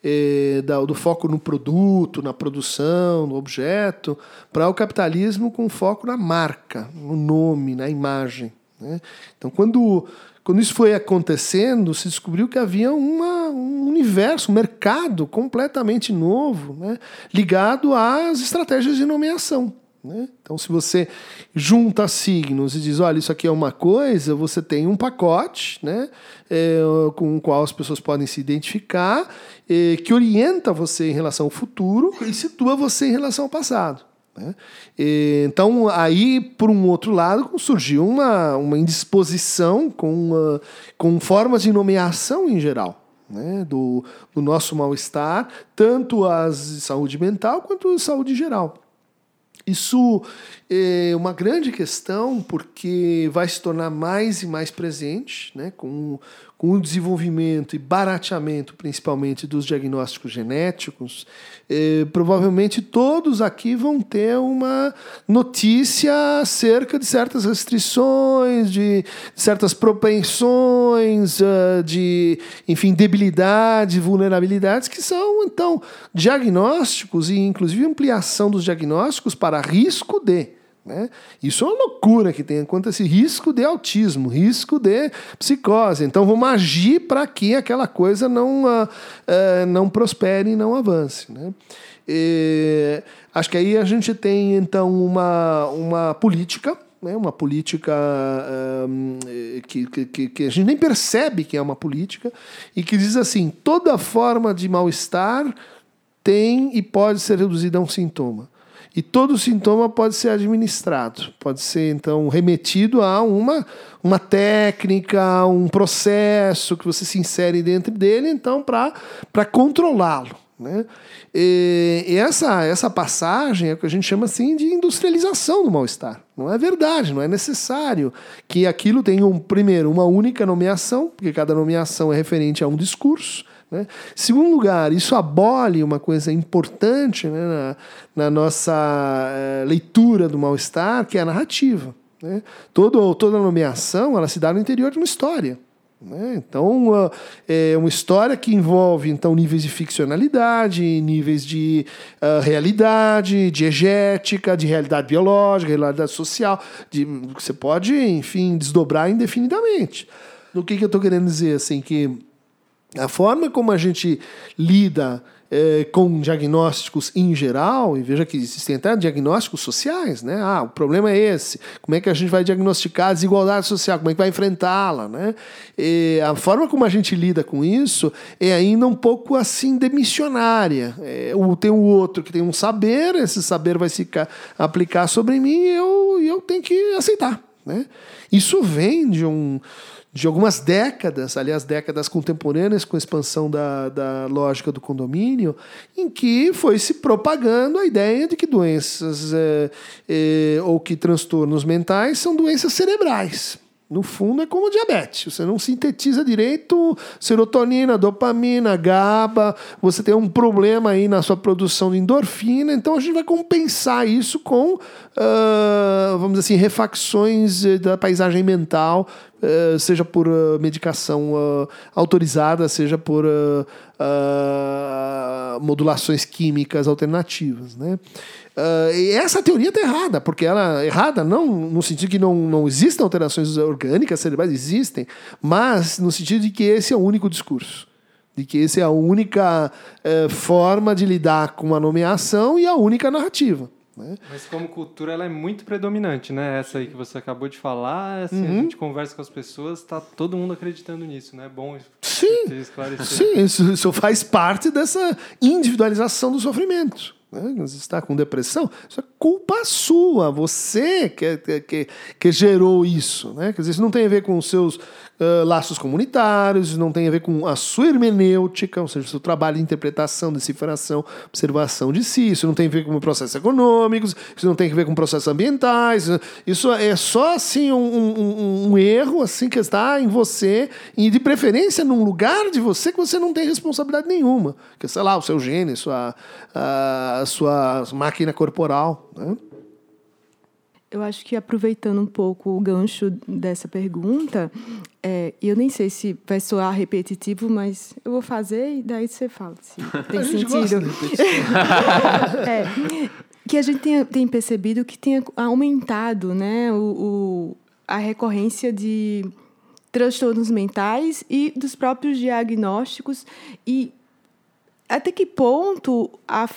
Eh, da- do foco no produto, na produção, no objeto, para o capitalismo com foco na marca, no nome, na imagem. né? Então, quando quando isso foi acontecendo, se descobriu que havia uma, um universo, um mercado completamente novo, né? ligado às estratégias de nomeação. Né? Então, se você junta signos e diz, olha, isso aqui é uma coisa, você tem um pacote né? É, com o qual as pessoas podem se identificar, é, que orienta você em relação ao futuro e situa você em relação ao passado. Né? E, Então, aí, por um outro lado, surgiu uma, uma indisposição com, ah, com formas de nomeação em geral. Né, do, do nosso mal-estar, tanto as de saúde mental quanto de saúde geral. Isso é uma grande questão porque vai se tornar mais e mais presente né, com, com o desenvolvimento e barateamento, principalmente, dos diagnósticos genéticos. Eh, provavelmente todos aqui vão ter uma notícia acerca de certas restrições, de certas propensões, ah, de, enfim, debilidades, vulnerabilidades, que são, então, diagnósticos e, inclusive, ampliação dos diagnósticos para risco de. Né? Isso é uma loucura que tem quanto esse risco de autismo, risco de psicose. Então vamos agir para que aquela coisa não, ah, ah, não prospere e não avance. Né? E, acho que aí a gente tem então uma, uma política né, uma política hum, eh, que, que, que a gente nem percebe que é uma política, e que diz assim: toda forma de mal-estar tem e pode ser reduzida a um sintoma. E todo sintoma pode ser administrado, pode ser então remetido a uma, uma técnica, um processo que você se insere dentro dele, então, para controlá-lo. Né? E, e essa, essa passagem é o que a gente chama assim de industrialização do mal-estar. Não é verdade, não é necessário que aquilo tenha, um, primeiro, uma única nomeação, porque cada nomeação é referente a um discurso. Né? Segundo lugar, isso abole uma coisa importante né, na, na, nossa eh, leitura do mal-estar, que é a narrativa. Né? Todo, toda nomeação ela se dá no interior de uma história. Né? Então, uh, é uma história que envolve então níveis de ficcionalidade, níveis de uh, realidade, diegética, de realidade biológica, realidade social, de, você pode, enfim, desdobrar indefinidamente. O que, que eu estou querendo dizer? Assim, que a forma como a gente lida é, com diagnósticos em geral, e veja que existem até diagnósticos sociais, né? Ah, o problema é esse. Como é que a gente vai diagnosticar a desigualdade social? Como é que vai enfrentá-la, né? E a forma como a gente lida com isso é ainda um pouco assim demissionária. É, tem o outro que tem um saber, esse saber vai se aplicar sobre mim e eu, eu tenho que aceitar, né? Isso vem de um de algumas décadas, aliás, décadas contemporâneas com a expansão da, da lógica do condomínio, em que foi se propagando a ideia de que doenças é, é, ou que transtornos mentais são doenças cerebrais. No fundo, é como diabetes. Você não sintetiza direito serotonina, dopamina, GABA. Você tem um problema aí na sua produção de endorfina. Então, a gente vai compensar isso com, uh, vamos dizer assim, refacções eh, da paisagem mental, uh, seja por uh, medicação autorizada, seja por modulações químicas alternativas. Né? Uh, e essa teoria está errada, porque ela é errada não no sentido que não, não existem alterações orgânicas cerebrais, existem, mas no sentido de que esse é o único discurso. De que essa é a única uh, forma de lidar com a nomeação e a única narrativa. Né? Mas como cultura ela é muito predominante, né? Essa aí que você acabou de falar, assim, uhum. a gente conversa com as pessoas, está todo mundo acreditando nisso, né? Bom Sim, sim isso, isso faz parte dessa individualização do sofrimento né? você está com depressão, isso é culpa sua, você que, que, que gerou isso. Né? Quer dizer, isso não tem a ver com os seus laços comunitários, não tem a ver com a sua hermenêutica, ou seja, o seu trabalho de interpretação, decifração, observação de si, isso não tem a ver com processos econômicos, isso não tem a ver com processos ambientais, isso é só assim um, um, um erro assim que está em você e de preferência num lugar de você que você não tem responsabilidade nenhuma, que sei lá, o seu gene, sua, a sua máquina corporal, né? Eu acho que aproveitando um pouco o gancho dessa pergunta, é, eu nem sei se vai soar repetitivo, mas eu vou fazer e daí você fala se tem sentido. é, que a gente tem, tem percebido que tem aumentado né, o, o, a recorrência de transtornos mentais e dos próprios diagnósticos e até que ponto a,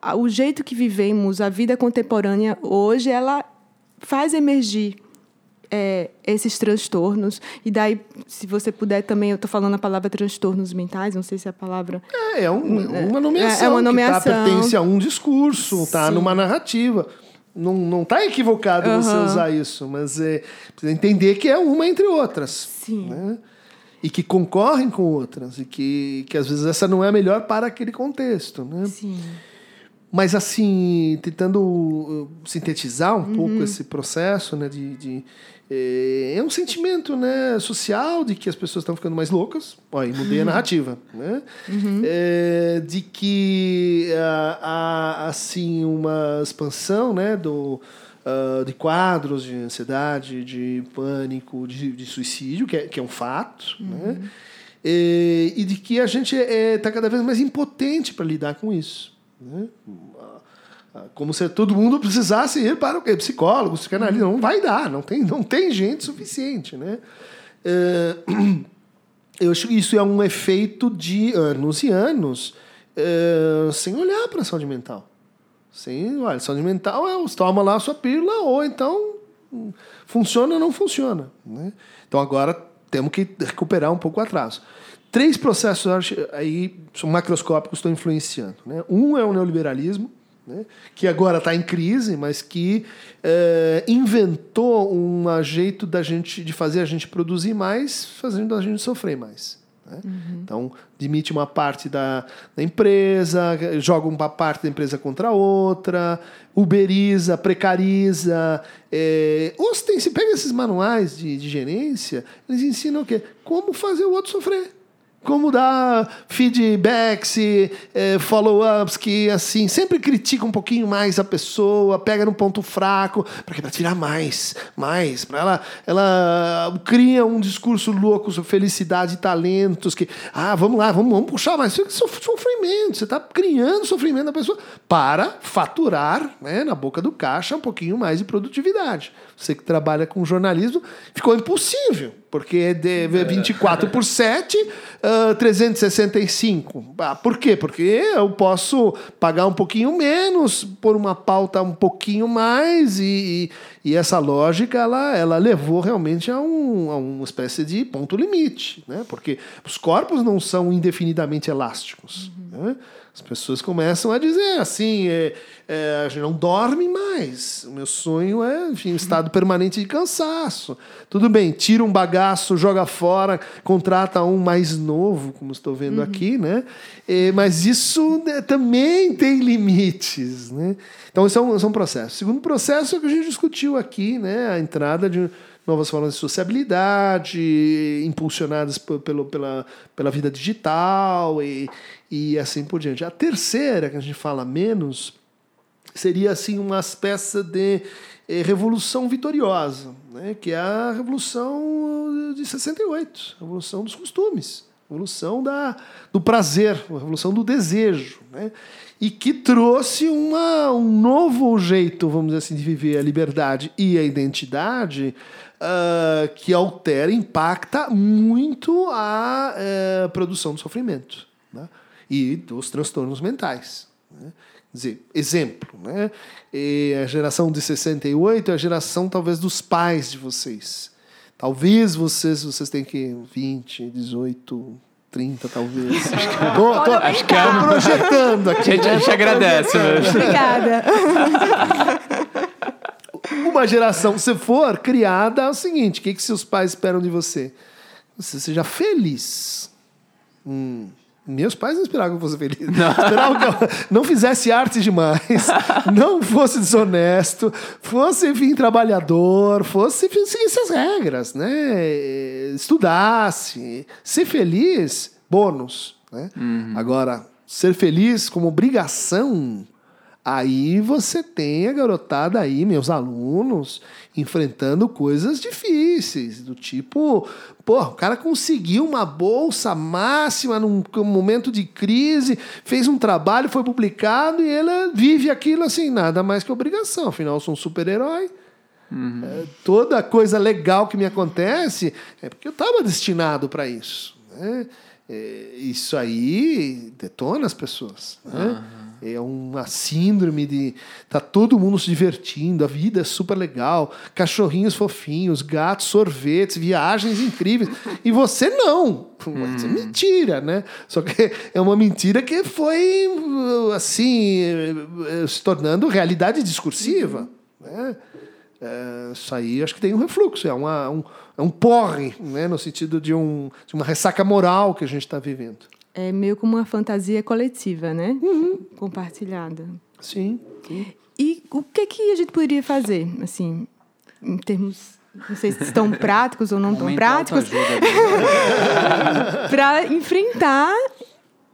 a, o jeito que vivemos a vida contemporânea hoje ela faz emergir é, esses transtornos. E daí, se você puder também, eu estou falando a palavra transtornos mentais, não sei se é a palavra. É, é, um, é uma nomeação. É, uma nomeação. Que tá, pertence a um discurso, está numa narrativa. Não, não tá equivocado uhum. você usar isso, mas é, precisa entender que é uma entre outras. Sim. Né? E que concorrem com outras. E que, que às vezes essa não é a melhor para aquele contexto. Né? Sim. Mas, assim, tentando uh, sintetizar um uhum. pouco esse processo, né, de, de é, é um sentimento né, social de que as pessoas estão ficando mais loucas. Olha, mudei a narrativa. Né? Uhum. É, de que há, assim, uma expansão né, do, uh, de quadros de ansiedade, de pânico, de, de suicídio, que é, que é um fato. Uhum. Né? É, e de que a gente está é, tá cada vez mais impotente para lidar com isso. Né? Como se todo mundo precisasse ir para o quê? psicólogo, psicanalista. Não vai dar, não tem, não tem gente suficiente. Né? É, eu acho que isso é um efeito de anos e anos é, sem olhar para a saúde mental. Sem, olha, saúde mental é você toma lá a sua pílula ou então funciona ou não funciona. Né? Então agora temos que recuperar um pouco o atraso. Três processos aí são macroscópicos estão influenciando. Né? Um é o neoliberalismo, né? que agora está em crise, mas que é, inventou um jeito da gente de fazer a gente produzir mais, fazendo a gente sofrer mais. Né? Uhum. Então, demite uma parte da, da, empresa, joga uma parte da empresa contra a outra, uberiza, precariza. É, ou se, tem, se pega esses manuais de, de gerência, eles ensinam o quê? Como fazer o outro sofrer. Como dar feedbacks, eh, follow-ups que assim sempre critica um pouquinho mais a pessoa, pega no ponto fraco para tirar mais, mais, para ela, ela cria um discurso louco sobre felicidade e talentos que ah vamos lá, vamos, vamos puxar mais sofrimento, você está criando sofrimento da pessoa para faturar, né, na boca do caixa um pouquinho mais de produtividade. Você que trabalha com jornalismo ficou impossível porque é de 24 por 7, uh, 365. Ah, por quê? Porque eu posso pagar um pouquinho menos por uma pauta um pouquinho mais e, e essa lógica ela, ela levou realmente a, um, a uma espécie de ponto limite, né? porque os corpos não são indefinidamente elásticos. Uhum. Né? As pessoas começam a dizer assim: é, é, a gente não dorme mais. O meu sonho é, enfim, um estado permanente de cansaço. Tudo bem, tira um bagaço, joga fora, contrata um mais novo, como estou vendo uhum. aqui, né? É, mas isso né, também tem limites, né? Então, isso é um, isso é um processo. O segundo processo é que a gente discutiu aqui, né? A entrada de novas formas de sociabilidade, impulsionadas pelo, pela, pela vida digital e, e assim por diante. A terceira, que a gente fala menos, seria assim uma espécie de eh, revolução vitoriosa, né? que é a revolução de 68, a revolução dos costumes, a revolução da, do prazer, a revolução do desejo. Né? E que trouxe uma, um novo jeito, vamos dizer assim, de viver a liberdade e a identidade uh, que altera, impacta muito a uh, produção do sofrimento né? E dos transtornos mentais. Né? dizer, exemplo, né? E a geração de 68 é a geração talvez dos pais de vocês. Talvez vocês, vocês têm que 20, 18, 30 talvez. Acho que, tô, tô, acho que é projetando aqui. A gente, a gente agradece. Obrigada. uma geração, se for criada, é o seguinte: o que, que seus pais esperam de você? Você seja feliz. Hum. Meus pais não esperavam que eu fosse feliz. Não. Esperavam que eu não fizesse arte demais, não fosse desonesto, fosse, enfim, trabalhador, fosse seguisse as regras, né? Estudasse. Ser feliz, bônus. Né? Uhum. Agora, ser feliz como obrigação, Aí você tem a garotada aí, meus alunos, enfrentando coisas difíceis, do tipo, pô, o cara conseguiu uma bolsa máxima num momento de crise, fez um trabalho, foi publicado e ele vive aquilo assim, nada mais que obrigação. Afinal, eu sou um super-herói. Uhum. É, toda coisa legal que me acontece é porque eu estava destinado para isso. Né? É, isso aí detona as pessoas. Né? Uhum é uma síndrome de tá todo mundo se divertindo, a vida é super legal, cachorrinhos fofinhos, gatos, sorvetes, viagens incríveis. E você não. Isso é mentira, né? Só que é uma mentira que foi assim se tornando realidade discursiva, né? É, isso aí acho que tem um refluxo, é, uma, um, é um porre, né? no sentido de, um, de uma ressaca moral que a gente está vivendo é meio como uma fantasia coletiva, né? Uhum. Compartilhada. Sim, sim. E o que que a gente poderia fazer, assim, em termos não sei se estão práticos ou não tão práticos, para enfrentar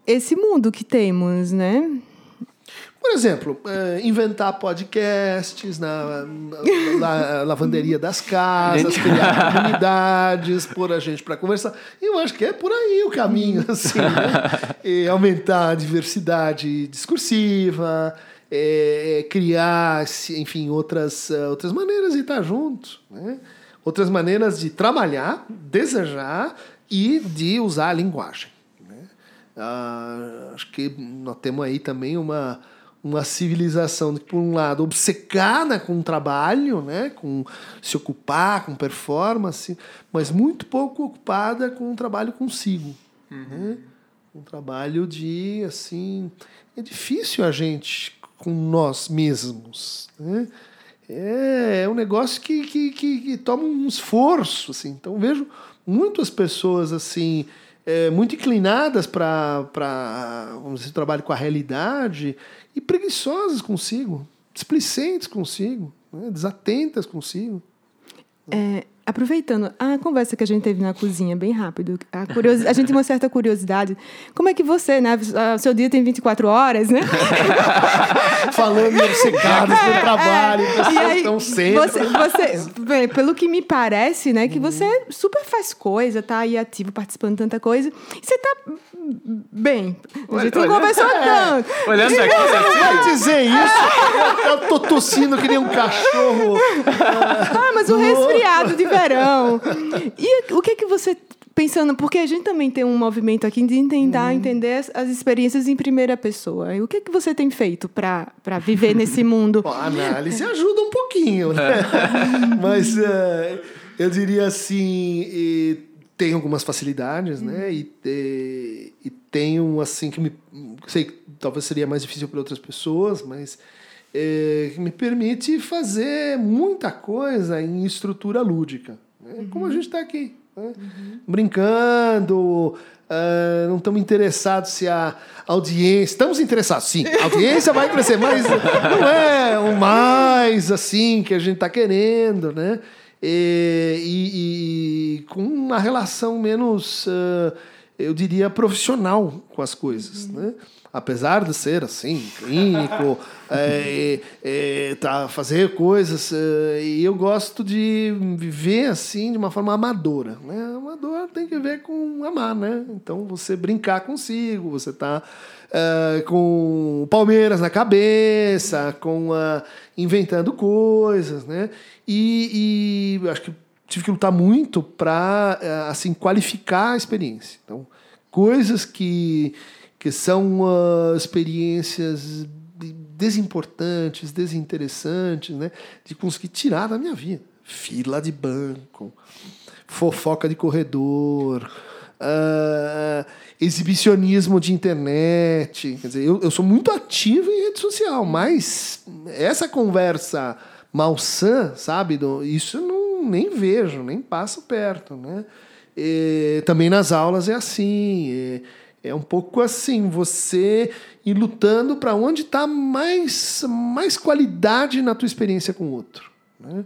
esse mundo que temos, né? Por exemplo, é, inventar podcasts na, na, na, lavanderia das casas, criar comunidades, pôr a gente para conversar. E eu acho que é por aí o caminho, assim, né? E aumentar a diversidade discursiva, é, criar, enfim, outras, outras maneiras de estar junto, né? outras maneiras de trabalhar, desejar e de usar a linguagem. Né? Uh, acho que nós temos aí também uma uma civilização que, por um lado, obcecada com o trabalho, né, com se ocupar, com performance, mas muito pouco ocupada com o trabalho consigo. Uhum. Né? Um trabalho de, assim, é difícil a gente com nós mesmos. Né? É, é um negócio que, que, que, que toma um esforço. Assim. Então, vejo muitas pessoas assim é, muito inclinadas para vamos dizer, trabalho com a realidade e preguiçosas consigo, displicentes consigo, né? desatentas consigo. É, aproveitando a conversa que a gente teve na cozinha, bem rápido, a, curiosi- a gente tem uma certa curiosidade. Como é que você, né? O seu dia tem 24 horas, né? Falando obcecados pelo trabalho, É, pessoas aí, estão sempre. Você, você, pelo que me parece, né, que você super faz coisa, tá aí ativo, participando de tanta coisa. E você tá bem. A gente não conversou tanto. Olhando aqui, assim, Vai dizer isso? Eu, tô tossindo que nem um cachorro. Ah, mas o resfriado de verão. E o que que você pensando, porque a gente também tem um movimento aqui de tentar entender as, as experiências em primeira pessoa. E o que que você tem feito para viver nesse mundo? Bom, a análise ajuda um pouquinho, né? Mas eh, eu diria assim, e tem algumas facilidades, né? E, e, e tenho, assim, que me... Sei que talvez seria mais difícil para outras pessoas, mas... eh, que me permite fazer muita coisa em estrutura lúdica. né? Como a gente está aqui. né? Brincando, ah, não estamos interessados se a audiência. Estamos interessados, sim. A audiência vai crescer, mas não é o mais assim que a gente está querendo, né? E, e- e com uma relação menos, ah, eu diria, profissional com as coisas, né? Apesar de ser assim, clínico, é, é, tá, fazer coisas, é, e eu gosto de viver assim de uma forma amadora. Né? Amador tem que ver com amar, né? Então você brincar consigo, você tá é, com Palmeiras na cabeça, com a, inventando coisas, né? E, e acho que tive que lutar muito para assim qualificar a experiência. Então, coisas que que são ah, experiências de- desimportantes, desinteressantes, né? De conseguir tirar da minha vida. Fila de banco, fofoca de corredor, ah, exibicionismo de internet. Quer dizer, eu, eu sou muito ativo em rede social, mas essa conversa malsã, sabe? do- isso eu não, nem vejo, nem passo perto, né? E também nas aulas é assim. É, é um pouco assim, você ir lutando para onde está mais, mais qualidade na tua experiência com o outro. Né?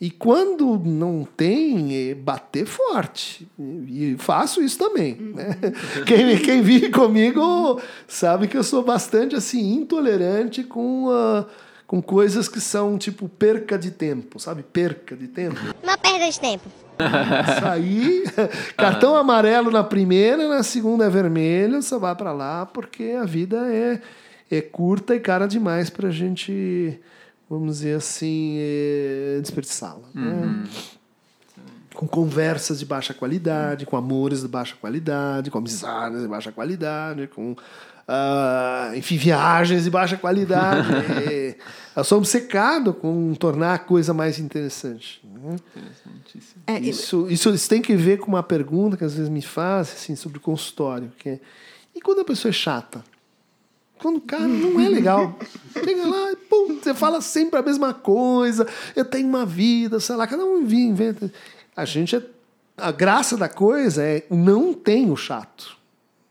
E quando não tem, é bater forte. E faço isso também. Né? Quem, quem vive comigo sabe que eu sou bastante assim intolerante com, ah, com coisas que são tipo perca de tempo, sabe? Perca de tempo. Uma perda de tempo. Isso aí, cartão amarelo na primeira, na segunda é vermelho, só vai para lá porque a vida é, é curta e cara demais pra gente, vamos dizer assim, é, desperdiçá-la. né? Com conversas de baixa qualidade, com amores de baixa qualidade, com amizades de baixa qualidade, com ah, enfim, viagens de baixa qualidade. É, eu sou obcecado com tornar a coisa mais interessante. Né? É, Isso, isso, isso tem que ver com uma pergunta que às vezes me faz assim, sobre consultório. Que é, e quando a pessoa é chata? Quando o cara não é legal. Chega lá e pum, você fala sempre a mesma coisa. Eu tenho uma vida, sei lá, cada um inventa. A gente é. A graça da coisa é não tem o chato.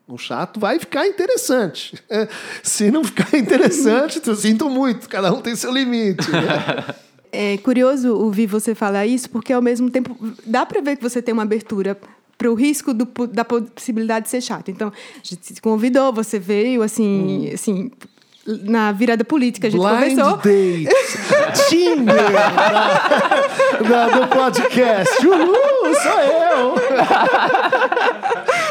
O chato vai ficar interessante. Se não ficar interessante, eu sinto muito, cada um tem seu limite. né? É curioso ouvir você falar isso, porque ao mesmo tempo dá para ver que você tem uma abertura para o risco do, da possibilidade de ser chato. Então, a gente te convidou, você veio, assim, assim na virada política, a gente Blind conversou. Date. Tinder da, da- do podcast. Uhul, sou eu.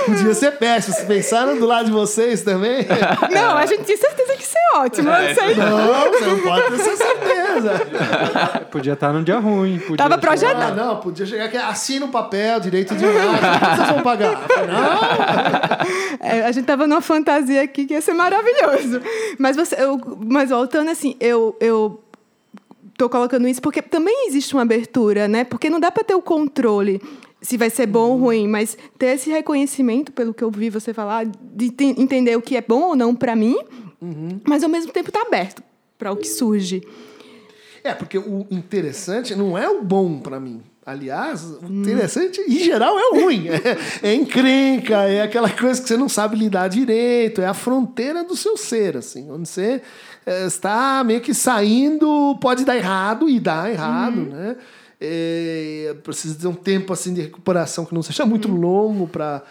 Podia ser péssimo. Vocês pensaram do lado de vocês também? Não, a gente tinha certeza que isso é ótimo. eu não sei. Não, você não pode ter essa certeza. Podia estar num dia ruim. Podia Tava Ah, projetado. não, podia chegar aqui, assina o papel, direito de imagem. Vocês vão pagar? Não. É, a gente tava numa fantasia aqui que ia ser maravilhoso. Mas você, eu, mas voltando assim, eu, eu tô colocando isso porque também existe uma abertura, né? Porque não dá para ter o controle se vai ser bom ou ruim, mas ter esse reconhecimento, pelo que eu vi você falar, de te- entender o que é bom ou não para mim, mas ao mesmo tempo tá aberto para o que surge. É, porque o interessante não é o bom pra mim. Aliás, o interessante, em geral, é o ruim. É, é encrenca, é aquela coisa que você não sabe lidar direito, é a fronteira do seu ser, assim, onde você eh, está meio que saindo, pode dar errado e dá errado, né? É, precisa de um tempo assim de recuperação que não seja muito longo para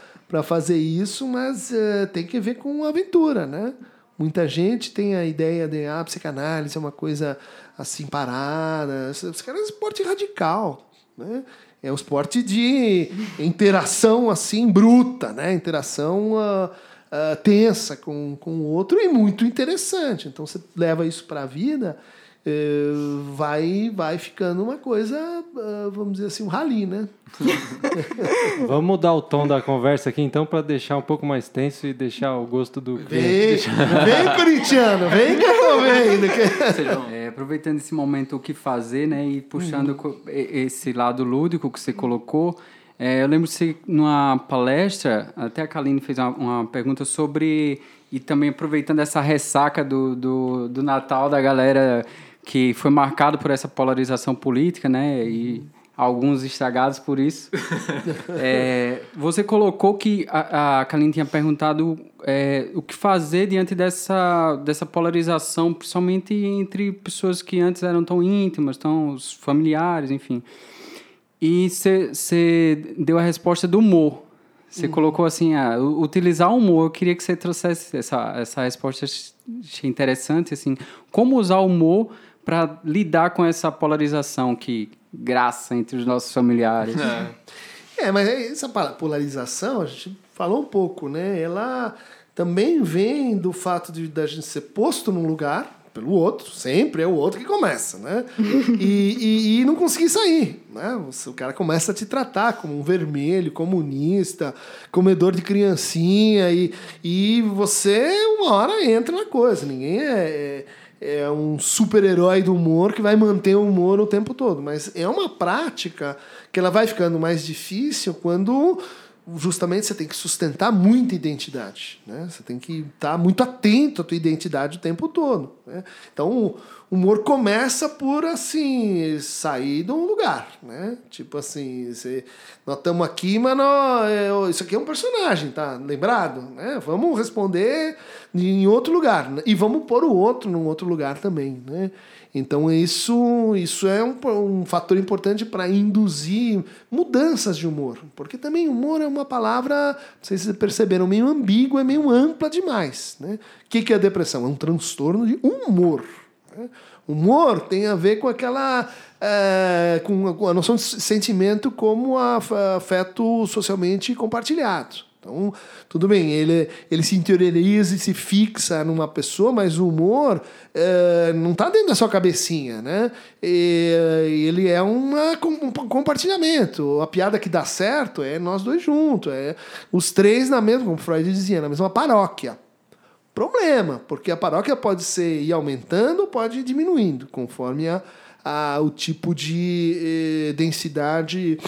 fazer isso, mas é, tem que ver com aventura, né? Muita gente tem a ideia de ah, psicanálise é uma coisa assim parada. Psicanálise é um esporte radical, né? É um esporte de interação assim bruta, né? Interação uh, uh, tensa com, com o outro e muito interessante. Então você leva isso para a vida vai, vai ficando uma coisa, ah, vamos dizer assim, um rali, né? vamos mudar o tom da conversa aqui então para deixar um pouco mais tenso e deixar o gosto do Vem, vem corintiano, vem que eu tô vendo. É, aproveitando esse momento o que fazer, né, e puxando uhum. esse lado lúdico que você colocou, é, eu lembro que numa palestra, até a Kaline fez uma, uma pergunta sobre e também aproveitando essa ressaca do, do, do Natal da galera que foi marcado por essa polarização política, né? E alguns estragados por isso. é, você colocou que a, a Kaline tinha perguntado é, o que fazer diante dessa, dessa polarização, principalmente entre pessoas que antes eram tão íntimas, tão familiares, enfim. E você deu a resposta do humor. Você uhum. colocou assim, ah, utilizar o humor. Eu queria que você trouxesse essa, essa resposta achei interessante, assim. Como usar o humor para lidar com essa polarização que graça entre os nossos familiares. É. é, mas essa polarização, a gente falou um pouco, né? Ela também vem do fato de da gente ser posto num lugar pelo outro, sempre é o outro que começa, né? e, e, e, não conseguir sair, né? O cara começa a te tratar como um vermelho, comunista, comedor de criancinha, e, e você, uma hora, entra na coisa. Ninguém é, é, é um super-herói do humor que vai manter o humor o tempo todo, mas é uma prática que ela vai ficando mais difícil quando justamente você tem que sustentar muita identidade. Né? Você tem que estar muito atento à tua identidade o tempo todo. Né? Então, o humor começa por, assim, sair de um lugar. Né? Tipo assim, você, nós estamos aqui, mas nós, é, isso aqui é um personagem, tá lembrado? Né? Vamos responder em outro lugar. Né? E vamos pôr o outro num outro lugar também. Né? Então, isso, isso é um, um fator importante para induzir mudanças de humor. Porque também humor é uma palavra, não sei se vocês perceberam, meio ambígua, é meio ampla demais. Né? O que, que é depressão? É um transtorno de humor. Né? Humor tem a ver com aquela. É, com a noção de sentimento como afeto socialmente compartilhado. Então, tudo bem, ele, ele se interioriza e se fixa numa pessoa, mas o humor é, não está dentro da sua cabecinha, né? E, ele é uma, um compartilhamento. A piada que dá certo é nós dois juntos, é os três na mesma, como Freud dizia, na mesma paróquia. Problema, porque a paróquia pode ser ir aumentando ou pode ir diminuindo, conforme a, a, o tipo de eh, densidade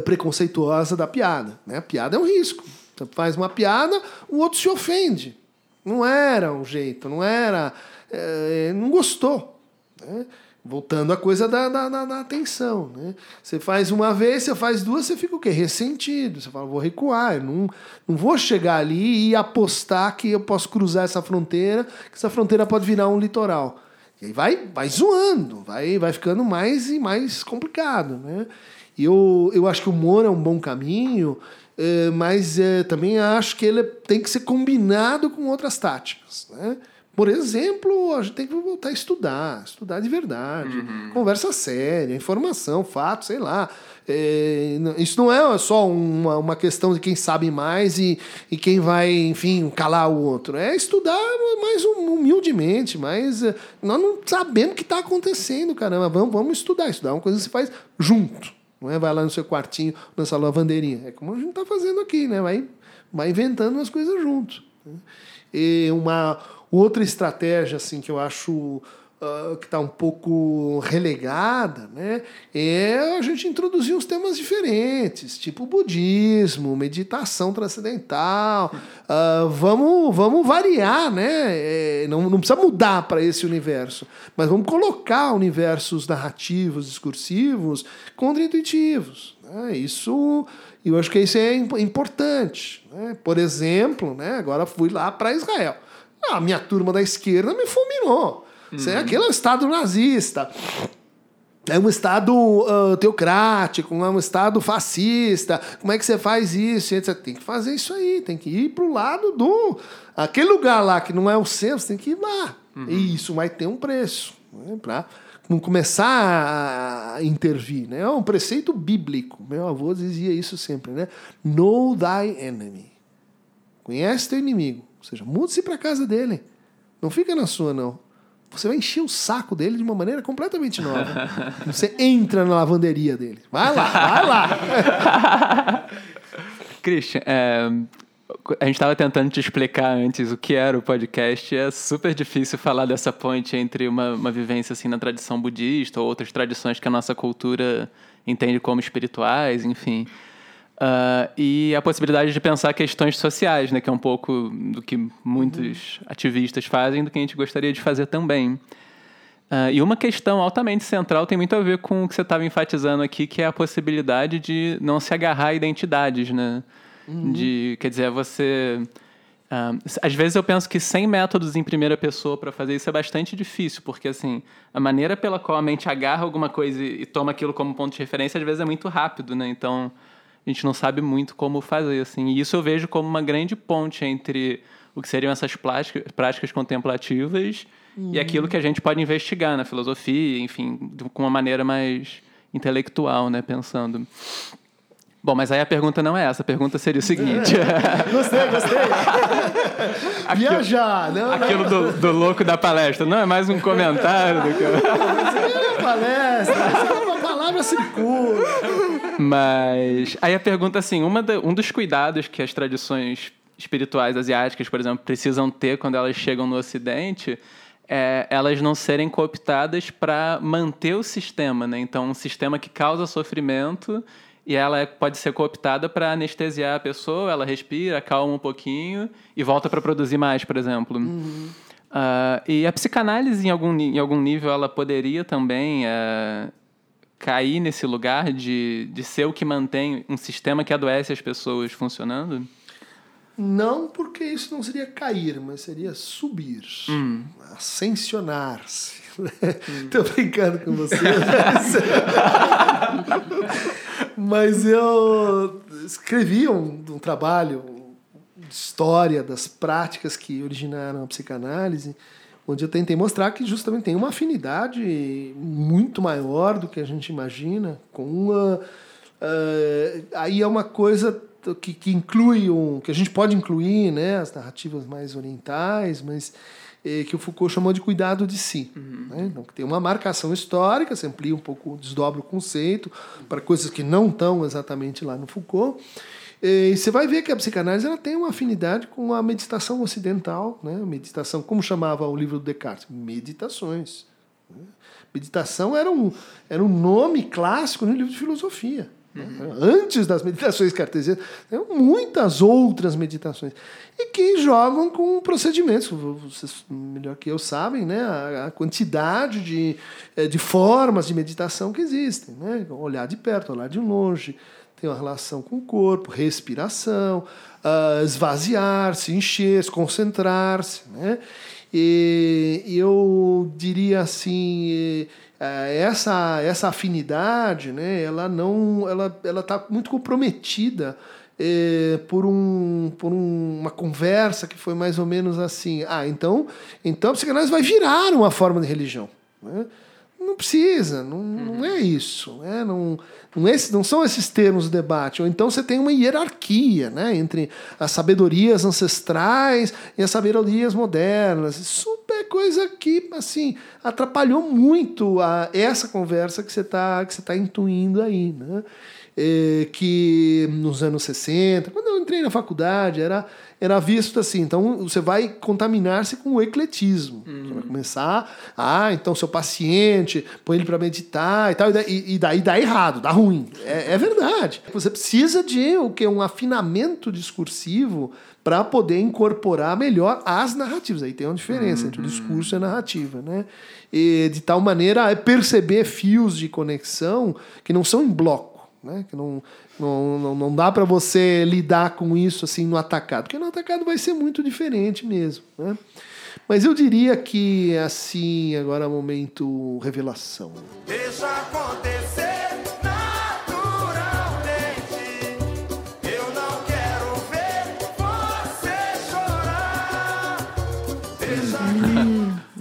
preconceituosa da piada. Né? A piada é um risco. Você faz uma piada, o outro se ofende. Não era um jeito, não era. É, não gostou. Né? Voltando à coisa da, da, da, da, atenção. Né? Você faz uma vez, você faz duas, você fica o quê? Ressentido. Você fala, vou recuar, eu não, não vou chegar ali e apostar que eu posso cruzar essa fronteira, que essa fronteira pode virar um litoral. E aí vai, vai zoando, vai, vai ficando mais e mais complicado. Né? Eu, eu acho que o humor é um bom caminho, é, mas é, também acho que ele tem que ser combinado com outras táticas. Né? Por exemplo, a gente tem que voltar a estudar, estudar de verdade, uhum. conversa séria, informação, fato, sei lá. É, isso não é só uma, uma questão de quem sabe mais e, e quem vai, enfim, calar o outro. É estudar mais humildemente, mas nós não sabemos o que está acontecendo, caramba. Vamos, vamos estudar. Estudar é uma coisa que se faz junto. Não é vai lá no seu quartinho, na sua lavandeirinha. É como a gente está fazendo aqui, né? Vai, vai inventando as coisas juntos. Né? E uma outra estratégia assim que eu acho uh, que está um pouco relegada, né, é a gente introduzir uns temas diferentes, tipo budismo, meditação transcendental. Uh, vamos, vamos variar, né? É, não, não precisa mudar para esse universo, mas vamos colocar universos narrativos, discursivos, contra-intuitivos. Né? Isso eu acho que isso é importante. Né? Por exemplo, né, agora fui lá para Israel. A minha turma da esquerda me fulminou. Uhum. Isso é aquele Estado nazista. é um Estado uh, teocrático, é um Estado fascista. Como é que você faz isso? Você tem que fazer isso aí, tem que ir para o lado do. Aquele lugar lá que não é o centro, você tem que ir lá. Uhum. E isso vai ter um preço. Né, para não começar a intervir. Né? É um preceito bíblico. Meu avô dizia isso sempre. Né? Know thy enemy. Conhece teu inimigo. Ou seja, mude-se para casa dele. Não fica na sua, não. Você vai encher o saco dele de uma maneira completamente nova. Você entra na lavanderia dele. Vai lá, vai lá. Christian, é, a gente estava tentando te explicar antes o que era o podcast. É super difícil falar dessa ponte entre uma, uma vivência assim na tradição budista ou outras tradições que a nossa cultura entende como espirituais, enfim. Uh, e a possibilidade de pensar questões sociais, né, que é um pouco do que muitos uhum. ativistas fazem, do que a gente gostaria de fazer também. Uh, e uma questão altamente central tem muito a ver com o que você estava enfatizando aqui, que é a possibilidade de não se agarrar a identidades, né? Uhum. De, quer dizer, você... Uh, às vezes eu penso que sem métodos em primeira pessoa para fazer isso é bastante difícil, porque assim, a maneira pela qual a mente agarra alguma coisa e, e toma aquilo como ponto de referência, às vezes é muito rápido, né? Então, a gente não sabe muito como fazer, assim. E isso eu vejo como uma grande ponte entre o que seriam essas práticas, práticas contemplativas uhum. e aquilo que a gente pode investigar na filosofia, enfim, com uma maneira mais intelectual, né, pensando. Bom, mas aí a pergunta não é essa. A pergunta seria o seguinte. gostei, gostei. Viajar, não, Aquilo do, do, louco da palestra. Não, é mais um comentário do que. Não é palestra, é uma palavra circula. Mas aí a pergunta assim, uma da, um dos cuidados que as tradições espirituais asiáticas, por exemplo, precisam ter quando elas chegam no Ocidente é elas não serem cooptadas para manter o sistema, né? Então, um sistema que causa sofrimento e ela é, pode ser cooptada para anestesiar a pessoa, ela respira, calma um pouquinho e volta para produzir mais, por exemplo. Uhum. Uh, e a psicanálise, em algum, em algum nível, ela poderia também uh, cair nesse lugar de, de ser o que mantém um sistema que adoece as pessoas funcionando? Não, porque isso não seria cair, mas seria subir, hum. ascensionar-se. Estou hum. brincando com você. mas eu escrevi um, um trabalho de história das práticas que originaram a psicanálise onde eu tentei mostrar que justamente tem uma afinidade muito maior do que a gente imagina com uma uh, aí é uma coisa que, que inclui um que a gente pode incluir né as narrativas mais orientais mas eh, que o Foucault chamou de cuidado de si uhum. né? então que tem uma marcação histórica se amplia um pouco desdobra o conceito para coisas que não estão exatamente lá no Foucault e você vai ver que a psicanálise ela tem uma afinidade com a meditação ocidental, né? Meditação, como chamava o livro do Descartes? Meditações. Né? Meditação era um, era um nome clássico no livro de filosofia. Né? Uhum. Antes das meditações cartesianas, tem muitas outras meditações. E que jogam com procedimentos, vocês melhor que eu sabem, né? a, a quantidade de, eh, de formas de meditação que existem. Né? Olhar de perto, olhar de longe, tem uma relação com o corpo, respiração, uh, esvaziar-se, encher-se, concentrar-se. Né? E eu diria assim, eh, essa, essa afinidade, né, ela não, ela ela está muito comprometida eh, por, um, por um, uma conversa que foi mais ou menos assim, ah, então, então a psicanálise vai virar uma forma de religião. Né? Não precisa, não, não é isso. Né? Não, não, é, não são esses termos de debate. Ou então você tem uma hierarquia né? entre as sabedorias ancestrais e as sabedorias modernas. Isso é coisa que assim, atrapalhou muito a, essa conversa que você está tá intuindo aí. Né? É, que nos anos 60, quando eu entrei na faculdade, era era visto assim. Então você vai contaminar-se com o ecletismo. Uhum. Você vai começar, ah, então seu paciente, põe ele para meditar e tal, e, e, daí dá errado, dá ruim. É, é verdade. Você precisa de o que um afinamento discursivo para poder incorporar melhor as narrativas. Aí tem uma diferença uhum. entre o discurso e a narrativa, né? E de tal maneira a perceber fios de conexão que não são em bloco né? Que não, não, não, não dá para você lidar com isso assim no atacado, porque no atacado vai ser muito diferente mesmo, né? Mas eu diria que assim, agora é momento revelação. Deixa acontecer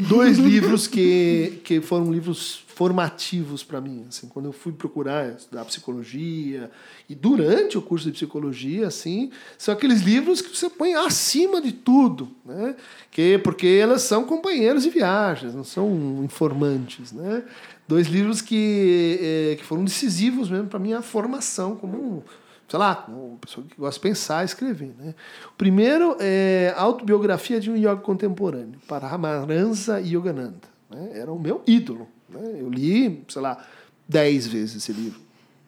dois livros que, que foram livros formativos para mim. Assim, quando eu fui procurar estudar psicologia e durante o curso de psicologia, assim, são aqueles livros que você põe acima de tudo, né? Que porque elas são companheiros de viagens, não são informantes, né? Dois livros que, eh, que foram decisivos mesmo para minha formação como sei lá, uma pessoa que gosta de pensar escrever. Né? O primeiro é Autobiografia de um Yoga Contemporâneo, para Ramaransa Yogananda. Né? Era o meu ídolo. Né? Eu li, sei lá, dez vezes esse livro,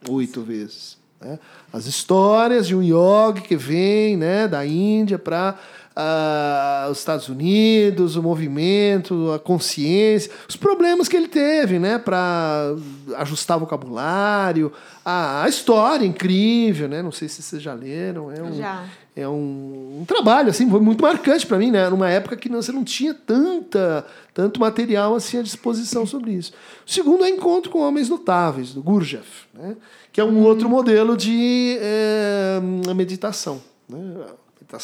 oito vezes. Né? As histórias de um yogi que vem né, da Índia para ah, os Estados Unidos, o movimento, a consciência, os problemas que ele teve, né, para ajustar vocabulário, a, a história incrível, né, não sei se vocês já leram, é um, Já. é um, um trabalho assim foi muito marcante para mim, né, numa época que não- você não tinha tanta tanto material assim à disposição sobre isso. O segundo é Encontro com Homens Notáveis do Gurdjieff, né, que é um outro modelo de eh, meditação, né,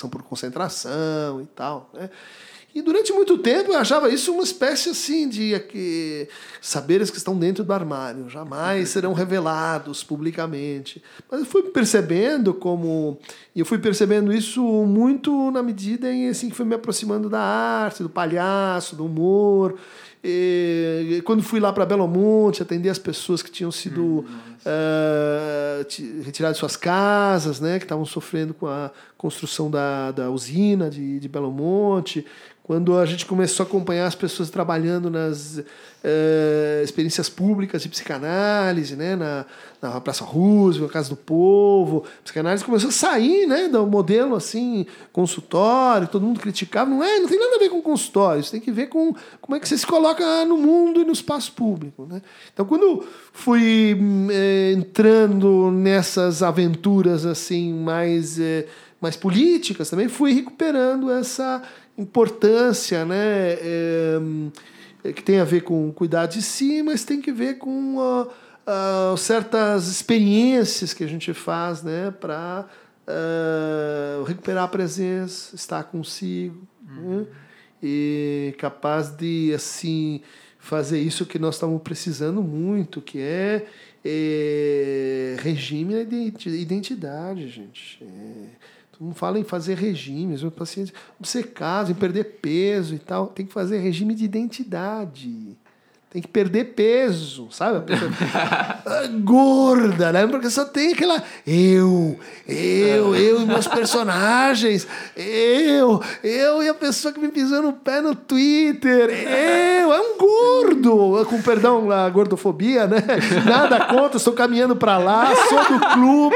por concentração e tal, né. E durante muito tempo eu achava isso uma espécie assim de aqui, saberes que estão dentro do armário, jamais serão revelados publicamente. Mas eu fui percebendo como eu fui percebendo isso muito na medida em assim que fui me aproximando da arte, do palhaço, do humor. E, quando fui lá para Belo Monte atender as pessoas que tinham sido eh, ti- retiradas de suas casas, né, que estavam sofrendo com a construção da, da usina de, de Belo Monte, quando a gente começou a acompanhar as pessoas trabalhando nas eh, experiências públicas de psicanálise, né, na, na Praça Roosevelt, na Casa do Povo, a psicanálise começou a sair, né, do modelo assim, consultório, todo mundo criticava, não é, não tem nada a ver com consultório, isso tem que ver com como é que você se coloca no mundo e no espaço público, né? Então, quando fui eh, entrando nessas aventuras assim mais eh, mais políticas também fui recuperando essa importância, né, eh, que tem a ver com cuidar de si, mas tem que ver com ah, ah, certas experiências que a gente faz, né, para recuperar a presença, estar consigo, né, e capaz de assim fazer isso que nós estamos precisando muito, que é, é regime e identi- identidade, gente. É, mundo fala em fazer regimes, o paciente obcecado, em perder peso e tal. Tem que fazer regime de identidade. Tem que perder peso, sabe? Pessoa ah, gorda, né? Porque só tem aquela eu, eu, eu e meus personagens, eu, eu e a pessoa que me pisou no pé no Twitter, eu, é um gordo, com perdão a gordofobia, né? Nada contra, estou caminhando para lá, sou do clube,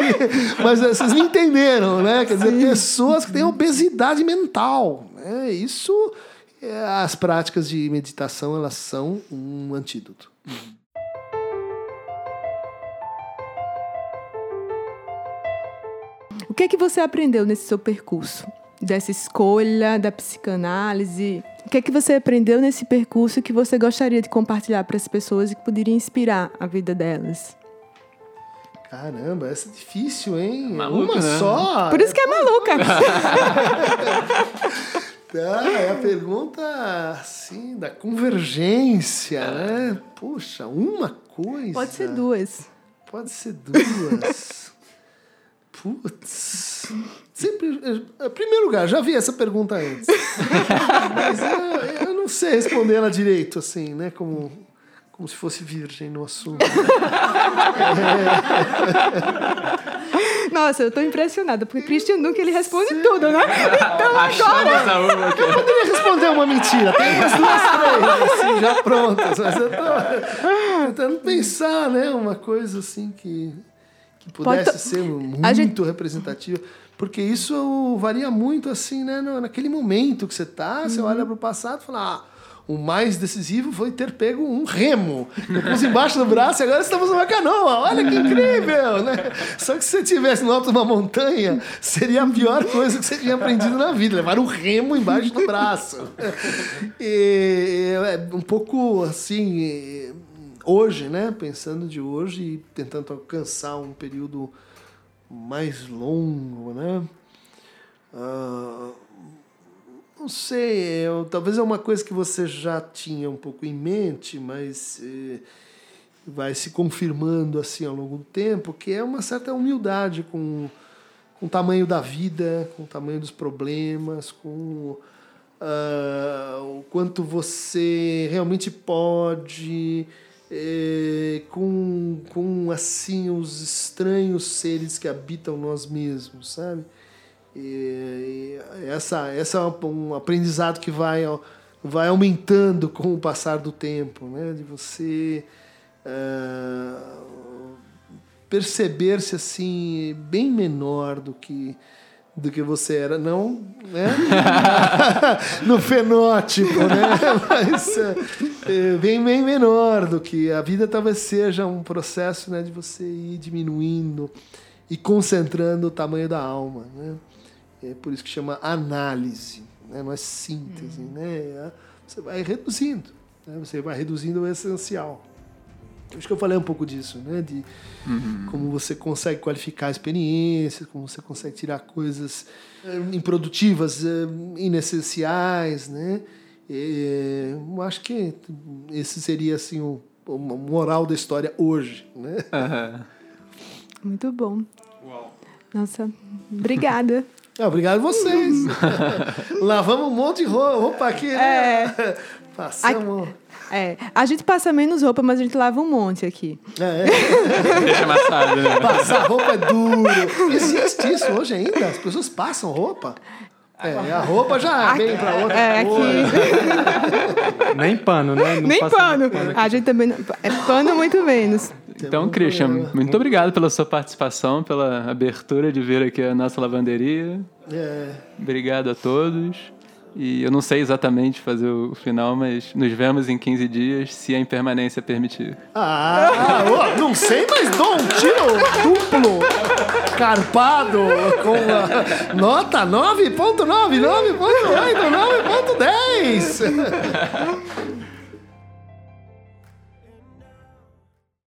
mas eh, vocês me entenderam, né? Quer dizer, pessoas que têm obesidade mental, né? Isso, as práticas de meditação, elas são um antídoto. O que é que você aprendeu nesse seu percurso? Dessa escolha da psicanálise? O que é que você aprendeu nesse percurso que você gostaria de compartilhar para as pessoas e que poderia inspirar a vida delas? Caramba, essa é difícil, hein? Maluca, Uma né? só. Por isso que é maluca. Ah, é a pergunta, assim, da convergência, né? Puxa, uma coisa. Pode ser duas. Pode ser duas. Putz. Sempre. Em primeiro lugar, já vi essa pergunta antes. Mas eu, eu não sei responder ela direito, assim, né? Como, como se fosse virgem no assunto. Nossa, eu tô impressionada, porque Christian Duncan ele responde tudo, né? Então Achamos a uma aqui. Eu poderia responder uma mentira. Tem umas duas, três, assim, já prontas. Mas eu tô tentando pensar, né? Uma coisa assim que, que pudesse Pode to- ser muito A gente- representativa. Porque isso varia muito, assim, né? Naquele momento que você tá, você olha para o passado e fala, ah, o mais decisivo foi ter pego um remo. Pus embaixo do braço e agora estamos numa canoa. Olha que incrível, né? Só que se você estivesse no alto de uma montanha, seria a pior coisa que você tinha aprendido na vida, levar um remo embaixo do braço. E é um pouco assim, hoje, né? Pensando de hoje e tentando alcançar um período mais longo, né? Ah, não sei, eu- talvez é uma coisa que você já tinha um pouco em mente, mas eh, vai se confirmando assim ao longo do tempo, que é uma certa humildade com, com o tamanho da vida, com o tamanho dos problemas, com ah, o quanto você realmente pode, eh, com, com assim os estranhos seres que habitam nós mesmos, sabe? E, e essa, essa é um, aprendizado que vai, vai aumentando com o passar do tempo, né? De você ah, perceber-se assim bem menor do que do que você era, não, né? no fenótipo, né? Mas é, é, bem, bem menor do que a vida talvez seja um processo, né, de você ir diminuindo e concentrando o tamanho da alma, né? É por isso que chama análise, né? não é síntese, né? É- Você vai reduzindo, né? Você vai reduzindo o essencial. Acho que eu falei um pouco disso, né? De como você consegue qualificar experiências, como você consegue tirar coisas eh, improdutivas, eh, inessenciais, né? Eh, eu acho que esse seria assim o, o moral da história hoje, né? Aham. Muito bom. Nossa, obrigada. Ah, obrigado a vocês. Lavamos um monte de ro- roupa aqui, né? É. Passamos. É, a gente passa menos roupa, mas a gente lava um monte aqui. É, Deixa amassado, né? passar roupa é duro. Existe isso hoje ainda? As pessoas passam roupa? É, a roupa já vem pra outra É, aqui. Nem pano, né? Não Nem passa pano. A gente também. não- É pano muito menos. Então, Christian, muito obrigado pela sua participação, pela abertura de vir aqui à nossa lavanderia. É. Obrigado a todos. E eu não sei exatamente fazer o final, mas nos vemos em 15 dias, se a impermanência permitir. Ah, ó, não sei, mas dou um tiro duplo, carpado, com a nota 9.9, 9.8, 9.10.